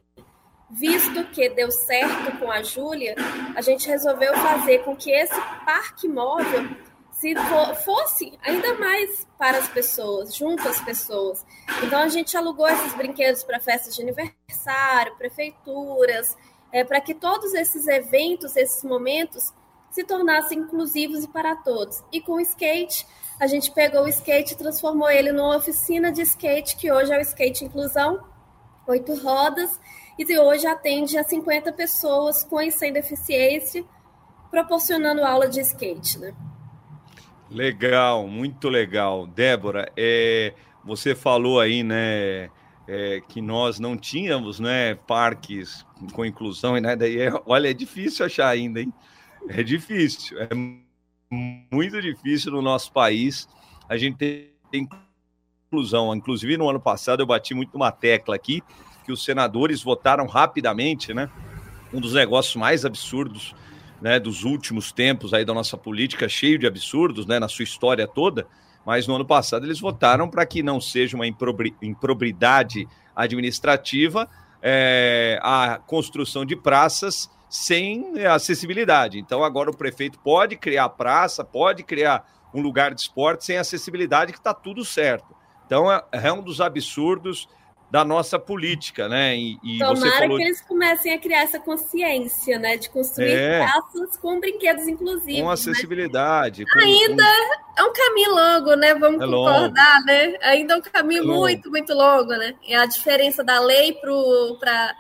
Visto que deu certo com a Júlia, a gente resolveu fazer com que esse parque móvel se fosse ainda mais para as pessoas, junto às pessoas. Então a gente alugou esses brinquedos para festas de aniversário, prefeituras, é, para que todos esses eventos, esses momentos se tornassem inclusivos e para todos. E com o skate, a gente pegou o skate e transformou ele numa oficina de skate, que hoje é o Skate Inclusão, oito rodas, e hoje atende a 50 pessoas com e sem deficiência, proporcionando aula de skate, né? Legal, muito legal. Débora, é, você falou aí, né, é, que nós não tínhamos, né, parques com inclusão, e né, daí, é, olha, é difícil achar ainda, hein? [LAUGHS] É difícil, é muito difícil no nosso país a gente ter inclusão. Inclusive, no ano passado, eu bati muito numa tecla aqui que os senadores votaram rapidamente, né? Um dos negócios mais absurdos né, dos últimos tempos aí da nossa política, cheio de absurdos, né, na sua história toda, mas no ano passado eles votaram para que não seja uma improbidade administrativa é, a construção de praças sem acessibilidade. Então agora o prefeito pode criar praça, pode criar um lugar de esporte sem acessibilidade, que está tudo certo. Então é, é um dos absurdos da nossa política, né? E, e Tomara falou... que eles comecem a criar essa consciência, né? De construir é... praças com brinquedos inclusivos. Com né? acessibilidade. Com, Ainda com... é um caminho longo, né? Vamos é concordar, longo. né? Ainda é um caminho é muito, muito longo, né? É a diferença da lei para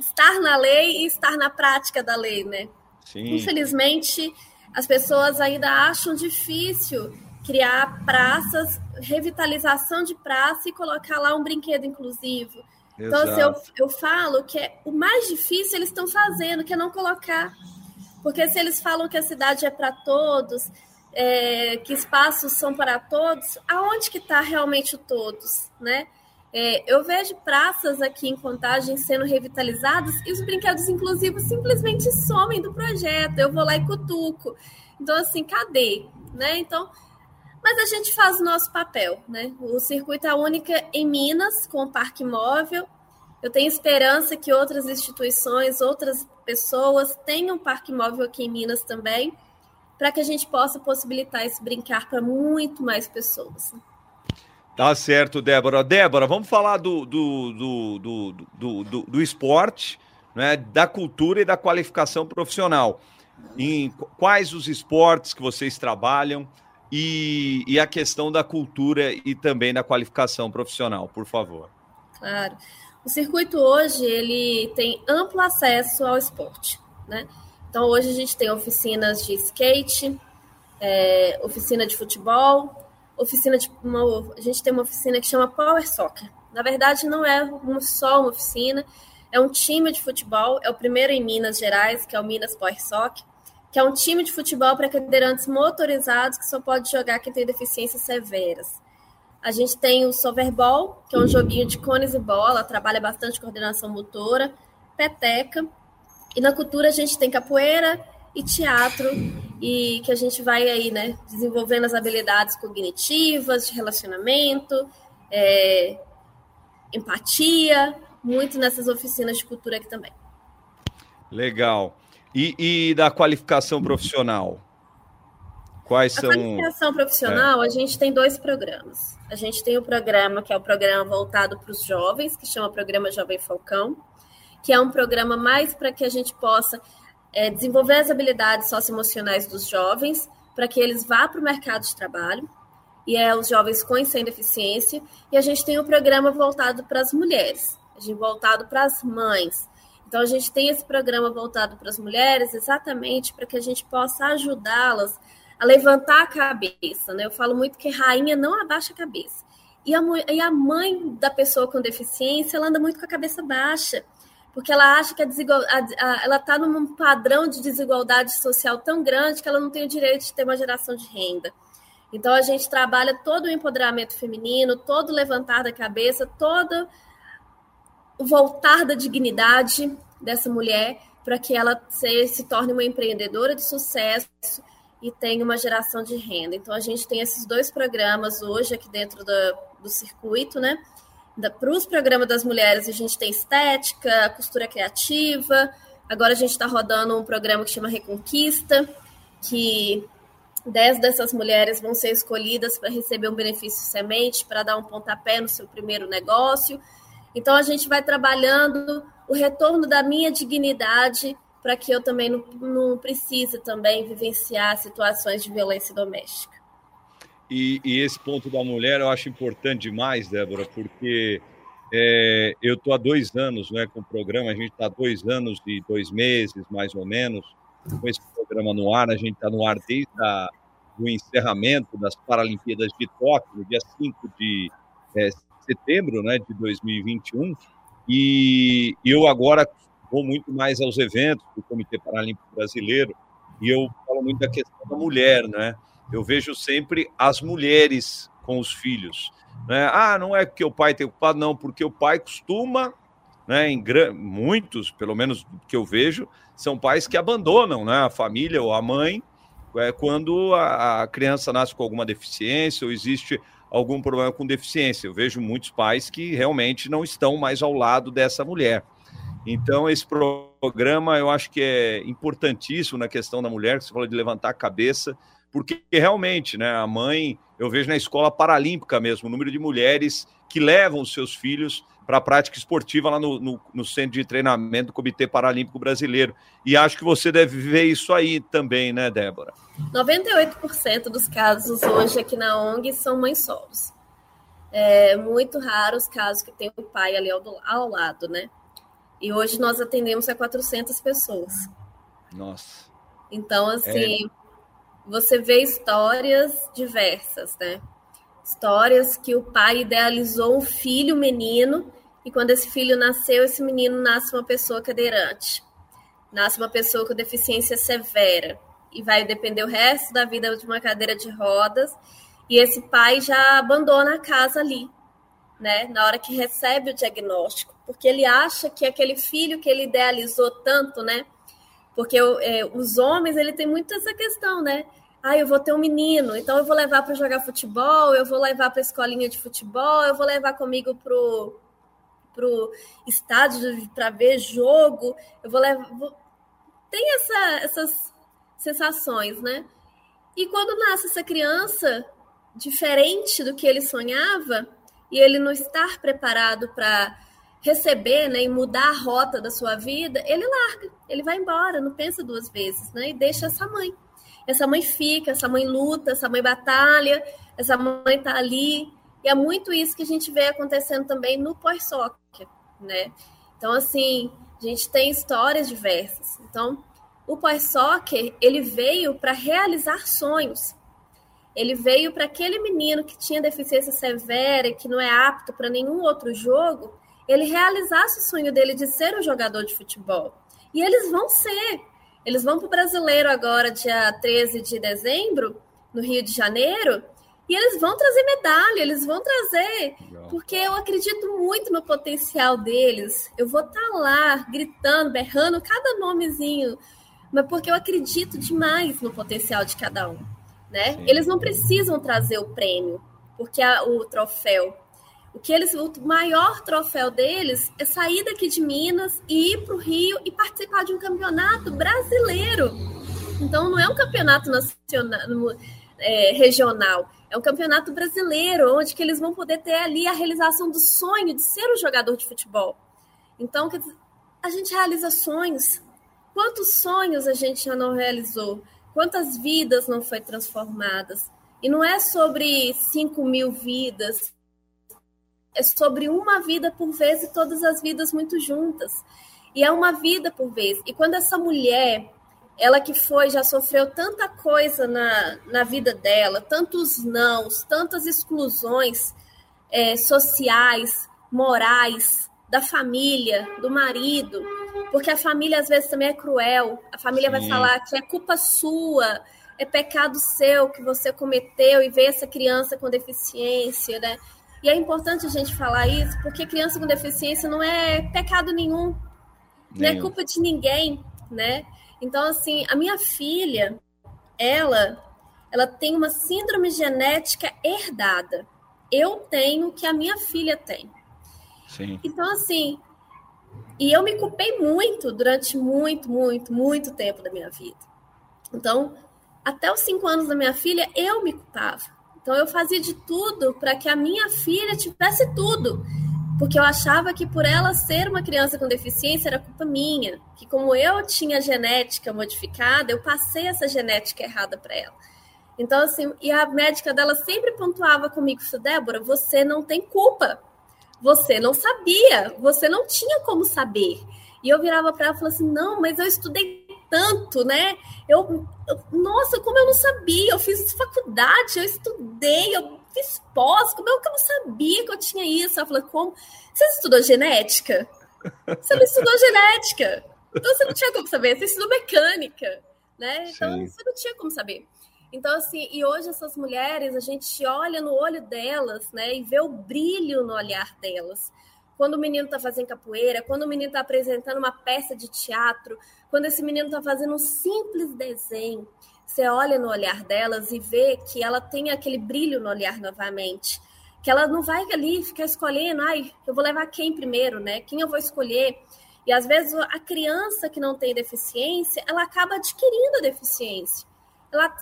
estar na lei e estar na prática da lei, né? Sim. Infelizmente, as pessoas ainda acham difícil criar praças, revitalização de praça e colocar lá um brinquedo inclusivo. Exato. Então, assim, eu, eu falo que é, o mais difícil eles estão fazendo, que é não colocar. Porque se eles falam que a cidade é para todos, é, que espaços são para todos, aonde que está realmente o todos, né? É, eu vejo praças aqui em Contagem sendo revitalizadas e os brinquedos inclusivos simplesmente somem do projeto. Eu vou lá e cutuco. Então, assim, cadê? Né? Então, mas a gente faz o nosso papel, né? O circuito é única em Minas, com o Parque Móvel. Eu tenho esperança que outras instituições, outras pessoas tenham parque móvel aqui em Minas também, para que a gente possa possibilitar esse brincar para muito mais pessoas. Tá certo, Débora. Débora, vamos falar do, do, do, do, do, do, do esporte, né, da cultura e da qualificação profissional. Em quais os esportes que vocês trabalham? e, e a questão da cultura e também da qualificação profissional, por favor. Claro. O circuito hoje ele tem amplo acesso ao esporte, né? Então hoje a gente tem oficinas de skate, é, oficina de futebol, oficina de uma, a gente tem uma oficina que chama Power Soccer. Na verdade não é uma, só uma oficina, é um time de futebol, é o primeiro em Minas Gerais, que é o Minas Power Soccer que é um time de futebol para cadeirantes motorizados que só pode jogar quem tem deficiências severas. A gente tem o Soverball, que é um joguinho de cones e bola, trabalha bastante coordenação motora, peteca. E na cultura a gente tem capoeira e teatro, e que a gente vai aí, né, desenvolvendo as habilidades cognitivas, de relacionamento, é, empatia, muito nessas oficinas de cultura aqui também. Legal. E, e da qualificação profissional? Quais a são. A qualificação profissional, é. a gente tem dois programas. A gente tem o programa que é o programa voltado para os jovens, que chama Programa Jovem Falcão, que é um programa mais para que a gente possa é, desenvolver as habilidades socioemocionais dos jovens, para que eles vá para o mercado de trabalho, e é os jovens com e sem deficiência. E a gente tem um programa voltado para as mulheres, voltado para as mães, então, a gente tem esse programa voltado para as mulheres exatamente para que a gente possa ajudá-las a levantar a cabeça. Né? Eu falo muito que rainha não abaixa a cabeça. E a, e a mãe da pessoa com deficiência, ela anda muito com a cabeça baixa, porque ela acha que a desigual, a, a, ela está num padrão de desigualdade social tão grande que ela não tem o direito de ter uma geração de renda. Então, a gente trabalha todo o empoderamento feminino, todo o levantar da cabeça, todo o voltar da dignidade dessa mulher para que ela se, se torne uma empreendedora de sucesso e tenha uma geração de renda. Então, a gente tem esses dois programas hoje aqui dentro do, do circuito, né? Para os programas das mulheres, a gente tem estética, costura criativa. Agora, a gente está rodando um programa que chama Reconquista, que 10 dessas mulheres vão ser escolhidas para receber um benefício semente, para dar um pontapé no seu primeiro negócio. Então, a gente vai trabalhando o retorno da minha dignidade para que eu também não, não precise também vivenciar situações de violência doméstica. E, e esse ponto da mulher eu acho importante demais, Débora, porque é, eu estou há dois anos né, com o programa, a gente está há dois anos e dois meses, mais ou menos, com esse programa no ar. A gente está no ar desde o encerramento das Paralimpíadas de Tóquio, no dia 5 de é, setembro né, de 2021, e eu agora vou muito mais aos eventos do Comitê Paralímpico Brasileiro, E eu falo muito da questão da mulher, né? Eu vejo sempre as mulheres com os filhos. Né? Ah, não é porque o pai tem culpado, não, porque o pai costuma, né, em muitos, pelo menos que eu vejo, são pais que abandonam né, a família ou a mãe é, quando a, a criança nasce com alguma deficiência ou existe algum problema com deficiência. Eu vejo muitos pais que realmente não estão mais ao lado dessa mulher. Então, esse programa eu acho que é importantíssimo na questão da mulher, que você falou de levantar a cabeça, porque realmente, né, a mãe, eu vejo na escola paralímpica mesmo, o número de mulheres que levam os seus filhos para a prática esportiva lá no, no, no, centro de treinamento do Comitê Paralímpico Brasileiro. E acho que você deve ver isso aí também, né, Débora? 98% dos casos hoje aqui na ONG são mães solos. É muito raro os casos que tem o pai ali ao, ao lado, né? E hoje nós atendemos a 400 pessoas. Nossa. Então, assim, é... você vê histórias diversas, né? Histórias que o pai idealizou um filho menino e quando esse filho nasceu, esse menino nasce uma pessoa cadeirante, nasce uma pessoa com deficiência severa e vai depender o resto da vida de uma cadeira de rodas. E esse pai já abandona a casa ali, né? Na hora que recebe o diagnóstico, porque ele acha que aquele filho que ele idealizou tanto, né? Porque é, os homens, ele tem muito essa questão, né? Ah, eu vou ter um menino, então eu vou levar para jogar futebol, eu vou levar para a escolinha de futebol, eu vou levar comigo pro pro estádio para ver jogo, eu vou levar. Vou... Tem essa, essas sensações, né? E quando nasce essa criança diferente do que ele sonhava, e ele não estar preparado para receber né, e mudar a rota da sua vida, ele larga, ele vai embora, não pensa duas vezes, né? E deixa essa mãe. Essa mãe fica, essa mãe luta, essa mãe batalha, essa mãe tá ali e é muito isso que a gente vê acontecendo também no pós-soccer, né? Então, assim, a gente tem histórias diversas. Então, o pós-soccer, ele veio para realizar sonhos. Ele veio para aquele menino que tinha deficiência severa e que não é apto para nenhum outro jogo, ele realizasse o sonho dele de ser um jogador de futebol. E eles vão ser. Eles vão para o Brasileiro agora, dia 13 de dezembro, no Rio de Janeiro, e eles vão trazer medalha, eles vão trazer, porque eu acredito muito no potencial deles. Eu vou estar tá lá gritando, berrando cada nomezinho, mas porque eu acredito demais no potencial de cada um, né? Sim. Eles não precisam trazer o prêmio, porque a, o troféu, o que eles, o maior troféu deles é sair daqui de Minas e ir para o Rio e participar de um campeonato brasileiro. Então não é um campeonato nacional, é, regional é um campeonato brasileiro, onde que eles vão poder ter ali a realização do sonho de ser um jogador de futebol. Então, a gente realiza sonhos. Quantos sonhos a gente já não realizou? Quantas vidas não foi transformadas? E não é sobre 5 mil vidas, é sobre uma vida por vez e todas as vidas muito juntas. E é uma vida por vez. E quando essa mulher ela que foi, já sofreu tanta coisa na, na vida dela, tantos nãos, tantas exclusões é, sociais, morais, da família, do marido, porque a família às vezes também é cruel, a família Sim. vai falar que é culpa sua, é pecado seu que você cometeu e vê essa criança com deficiência, né? E é importante a gente falar isso, porque criança com deficiência não é pecado nenhum, não é culpa de ninguém, né? Então, assim, a minha filha, ela, ela tem uma síndrome genética herdada. Eu tenho o que a minha filha tem. Sim. Então, assim, e eu me culpei muito durante muito, muito, muito tempo da minha vida. Então, até os cinco anos da minha filha, eu me culpava. Então, eu fazia de tudo para que a minha filha tivesse tudo porque eu achava que por ela ser uma criança com deficiência era culpa minha, que como eu tinha genética modificada, eu passei essa genética errada para ela. Então, assim, e a médica dela sempre pontuava comigo, Débora, você não tem culpa, você não sabia, você não tinha como saber. E eu virava para ela e falava assim, não, mas eu estudei tanto, né? Eu, eu, nossa, como eu não sabia, eu fiz faculdade, eu estudei, eu fiz pós, como é que eu não sabia que eu tinha isso? Ela falou, como? Você estudou genética? Você não estudou genética. Então você não tinha como saber, você estudou mecânica. né? Então Sim. você não tinha como saber. Então, assim, e hoje essas mulheres, a gente olha no olho delas, né, e vê o brilho no olhar delas. Quando o menino está fazendo capoeira, quando o menino está apresentando uma peça de teatro, quando esse menino está fazendo um simples desenho, você olha no olhar delas e vê que ela tem aquele brilho no olhar novamente. Que ela não vai ali ficar escolhendo, ai, eu vou levar quem primeiro, né? Quem eu vou escolher? E às vezes a criança que não tem deficiência, ela acaba adquirindo a deficiência. Ela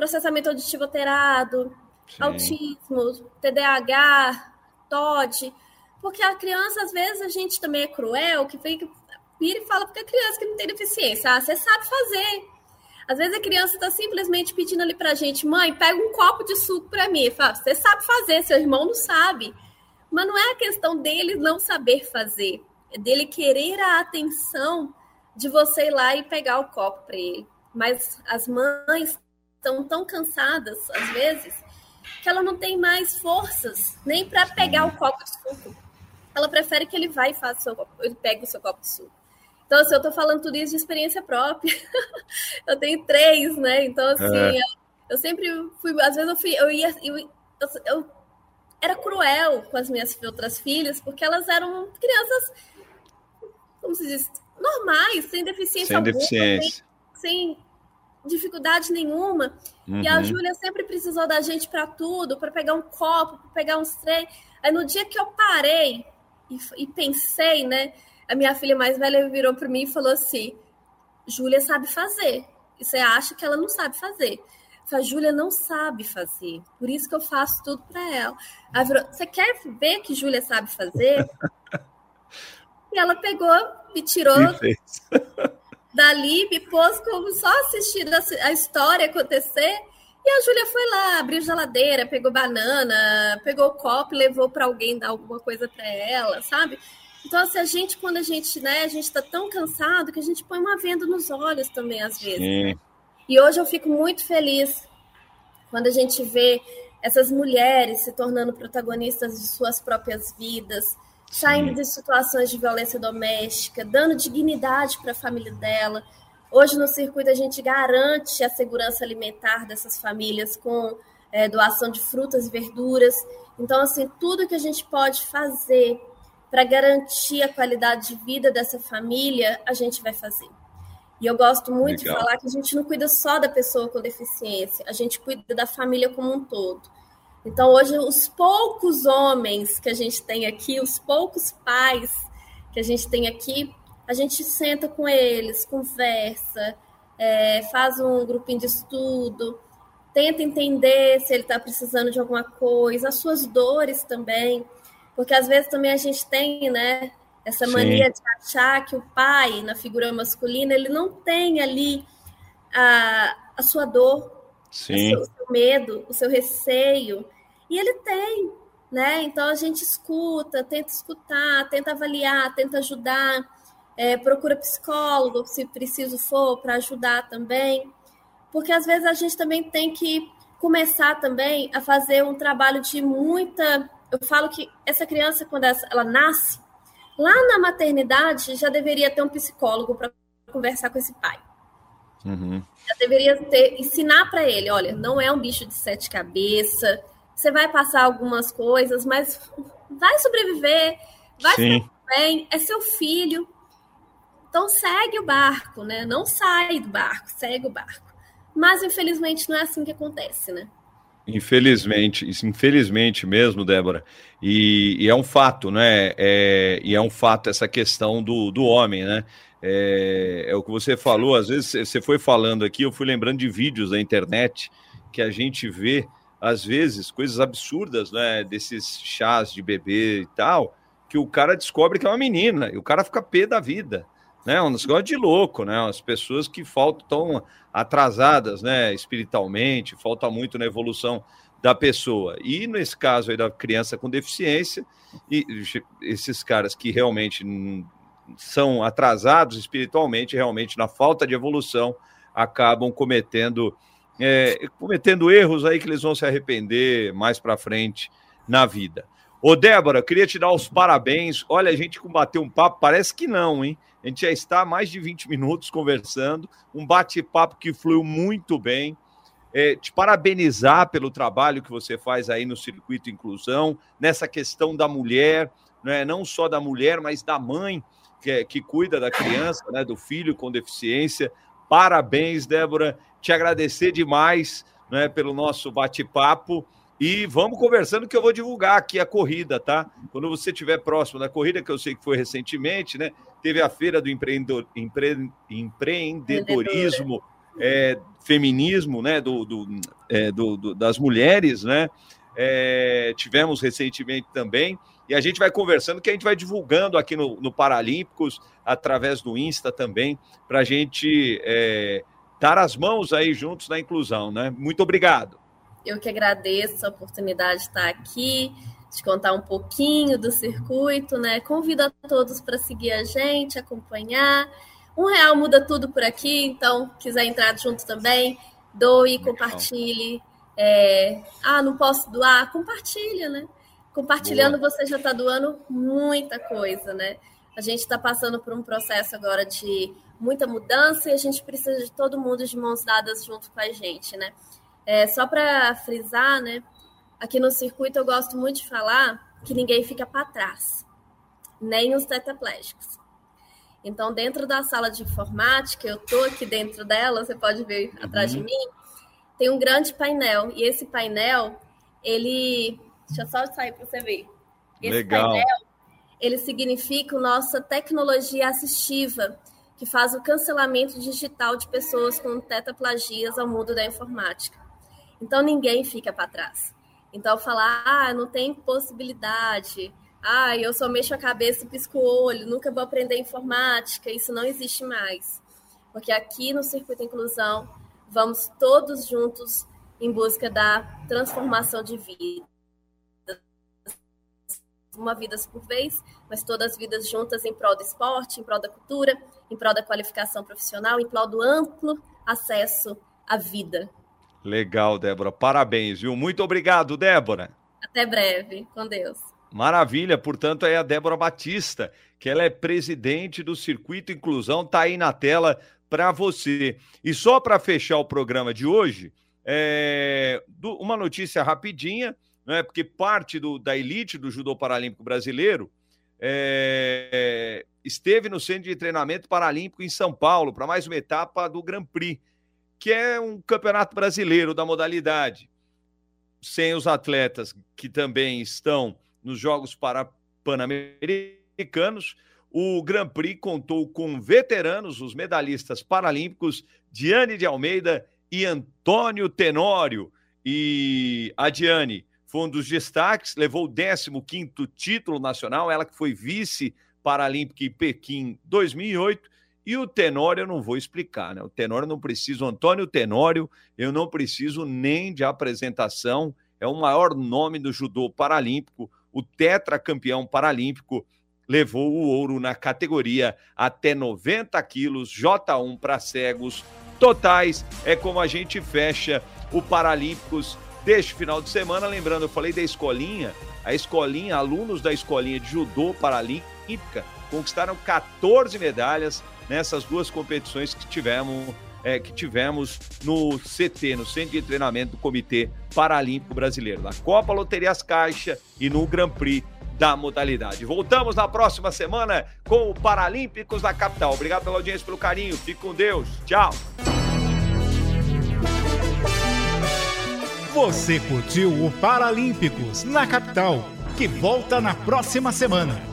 processamento auditivo alterado, Sim. autismo, TDAH, TOD, porque a criança, às vezes, a gente também é cruel, que vira e fala porque a criança que não tem deficiência, ah, você sabe fazer. Às vezes a criança está simplesmente pedindo ali para a gente, mãe, pega um copo de suco para mim. Fala, você sabe fazer, seu irmão não sabe. Mas não é a questão dele não saber fazer, é dele querer a atenção de você ir lá e pegar o copo para ele. Mas as mães estão tão cansadas, às vezes, que ela não tem mais forças nem para pegar o copo de suco. Ela prefere que ele vá e faça o seu copo, ele pegue o seu copo de suco. Então, assim, eu estou falando tudo isso de experiência própria. [LAUGHS] eu tenho três, né? Então, assim, é. eu, eu, sempre fui, às vezes eu fui, eu ia, eu, eu, eu era cruel com as minhas outras filhas, porque elas eram crianças, como se diz, normais, sem deficiência sem alguma, deficiência. Sem, sem dificuldade nenhuma. Uhum. E a uhum. Júlia sempre precisou da gente para tudo, para pegar um copo, para pegar uns trem. Aí no dia que eu parei e, e pensei, né? A minha filha mais velha virou para mim e falou assim: Júlia sabe fazer. E você acha que ela não sabe fazer. A Júlia não sabe fazer, por isso que eu faço tudo para ela. Ela virou, você quer ver que Júlia sabe fazer? [LAUGHS] e ela pegou, me tirou [LAUGHS] dali, me pôs como só assistindo a história acontecer. E a Júlia foi lá, abriu geladeira, pegou banana, pegou o copo, levou para alguém dar alguma coisa para ela, sabe? Então, assim, a gente, quando a gente, né, a gente tá tão cansado que a gente põe uma venda nos olhos também, às vezes. Né? E hoje eu fico muito feliz quando a gente vê essas mulheres se tornando protagonistas de suas próprias vidas, saindo de situações de violência doméstica, dando dignidade para a família dela. Hoje, no circuito, a gente garante a segurança alimentar dessas famílias com é, doação de frutas e verduras. Então, assim, tudo que a gente pode fazer para garantir a qualidade de vida dessa família, a gente vai fazer. E eu gosto muito Legal. de falar que a gente não cuida só da pessoa com deficiência, a gente cuida da família como um todo. Então, hoje, os poucos homens que a gente tem aqui, os poucos pais que a gente tem aqui, a gente senta com eles, conversa, é, faz um grupinho de estudo, tenta entender se ele está precisando de alguma coisa, as suas dores também, porque às vezes também a gente tem, né, essa Sim. mania de achar que o pai, na figura masculina, ele não tem ali a, a sua dor, Sim. O, seu, medo, o seu receio. E ele tem, né? Então a gente escuta, tenta escutar, tenta avaliar, tenta ajudar, é, procura psicólogo se preciso for para ajudar também. Porque às vezes a gente também tem que começar também a fazer um trabalho de muita. Eu falo que essa criança, quando ela nasce, lá na maternidade já deveria ter um psicólogo para conversar com esse pai. Uhum. Já deveria ter, ensinar para ele, olha, não é um bicho de sete cabeças, você vai passar algumas coisas, mas vai sobreviver, vai Sim. ficar bem, é seu filho. Então segue o barco, né? Não sai do barco, segue o barco. Mas infelizmente não é assim que acontece, né? Infelizmente, infelizmente mesmo, Débora. E, e é um fato, né? É, e é um fato essa questão do, do homem, né? É, é, o que você falou, às vezes você foi falando aqui, eu fui lembrando de vídeos da internet que a gente vê, às vezes, coisas absurdas, né? Desses chás de bebê e tal, que o cara descobre que é uma menina, e o cara fica pé da vida. Né, um negócio de louco, né? As pessoas que faltam atrasadas, né? Espiritualmente, falta muito na evolução da pessoa. E nesse caso aí da criança com deficiência, e esses caras que realmente são atrasados espiritualmente, realmente na falta de evolução, acabam cometendo é, cometendo erros aí que eles vão se arrepender mais para frente na vida. Ô, Débora, queria te dar os parabéns. Olha, a gente bateu um papo, parece que não, hein? A gente já está há mais de 20 minutos conversando, um bate-papo que fluiu muito bem. É, te parabenizar pelo trabalho que você faz aí no Circuito Inclusão, nessa questão da mulher, né? não só da mulher, mas da mãe que, que cuida da criança, né? do filho com deficiência. Parabéns, Débora. Te agradecer demais né? pelo nosso bate-papo. E vamos conversando que eu vou divulgar aqui a corrida, tá? Quando você estiver próximo da corrida, que eu sei que foi recentemente, né? Teve a feira do empreendedor, empre, empreendedorismo, é, feminismo, né? Do, do, é, do, do, das mulheres, né? É, tivemos recentemente também. E a gente vai conversando, que a gente vai divulgando aqui no, no Paralímpicos, através do Insta também, para a gente é, dar as mãos aí juntos na inclusão, né? Muito obrigado. Eu que agradeço a oportunidade de estar aqui, de contar um pouquinho do circuito, né? Convido a todos para seguir a gente, acompanhar. Um real muda tudo por aqui, então quiser entrar junto também, doe, compartilhe. É... Ah, não posso doar? Compartilha, né? Compartilhando, Boa. você já está doando muita coisa, né? A gente está passando por um processo agora de muita mudança e a gente precisa de todo mundo de mãos dadas junto com a gente, né? É, só para frisar, né? Aqui no circuito eu gosto muito de falar que ninguém fica para trás, nem os tetraplégicos. Então, dentro da sala de informática, eu estou aqui dentro dela, você pode ver uhum. atrás de mim, tem um grande painel. E esse painel, ele. Deixa eu só sair para você ver. Esse Legal. painel, ele significa nossa tecnologia assistiva, que faz o cancelamento digital de pessoas com tetraplagias ao mundo da informática. Então ninguém fica para trás. Então falar, ah, não tem possibilidade, ah, eu só mexo a cabeça e pisco o olho, nunca vou aprender informática, isso não existe mais. Porque aqui no Circuito Inclusão, vamos todos juntos em busca da transformação de vida. Uma vida por vez, mas todas as vidas juntas em prol do esporte, em prol da cultura, em prol da qualificação profissional, em prol do amplo acesso à vida. Legal, Débora. Parabéns, viu? Muito obrigado, Débora. Até breve. Com Deus. Maravilha. Portanto, é a Débora Batista, que ela é presidente do Circuito Inclusão, tá aí na tela para você. E só para fechar o programa de hoje, é... uma notícia rapidinha, né? Porque parte do, da elite do judô paralímpico brasileiro é... esteve no Centro de Treinamento Paralímpico em São Paulo para mais uma etapa do Grand Prix que é um campeonato brasileiro da modalidade, sem os atletas que também estão nos Jogos Pan-Americanos. O Grand Prix contou com veteranos, os medalhistas paralímpicos Diane de Almeida e Antônio Tenório. E a Diane foi um dos destaques, levou o 15º título nacional, ela que foi vice paralímpica em Pequim 2008 e o Tenório eu não vou explicar, né? O Tenório não preciso, Antônio Tenório, eu não preciso nem de apresentação, é o maior nome do judô paralímpico, o tetracampeão paralímpico, levou o ouro na categoria até 90 quilos, J1 para cegos totais. É como a gente fecha o Paralímpicos deste final de semana. Lembrando, eu falei da escolinha, a escolinha, alunos da escolinha de judô paralímpica conquistaram 14 medalhas nessas duas competições que tivemos, é, que tivemos no CT, no Centro de Treinamento do Comitê Paralímpico Brasileiro, na Copa Loterias Caixa e no Grand Prix da modalidade. Voltamos na próxima semana com o Paralímpicos da Capital. Obrigado pela audiência, pelo carinho. Fique com Deus. Tchau. Você curtiu o Paralímpicos na Capital, que volta na próxima semana.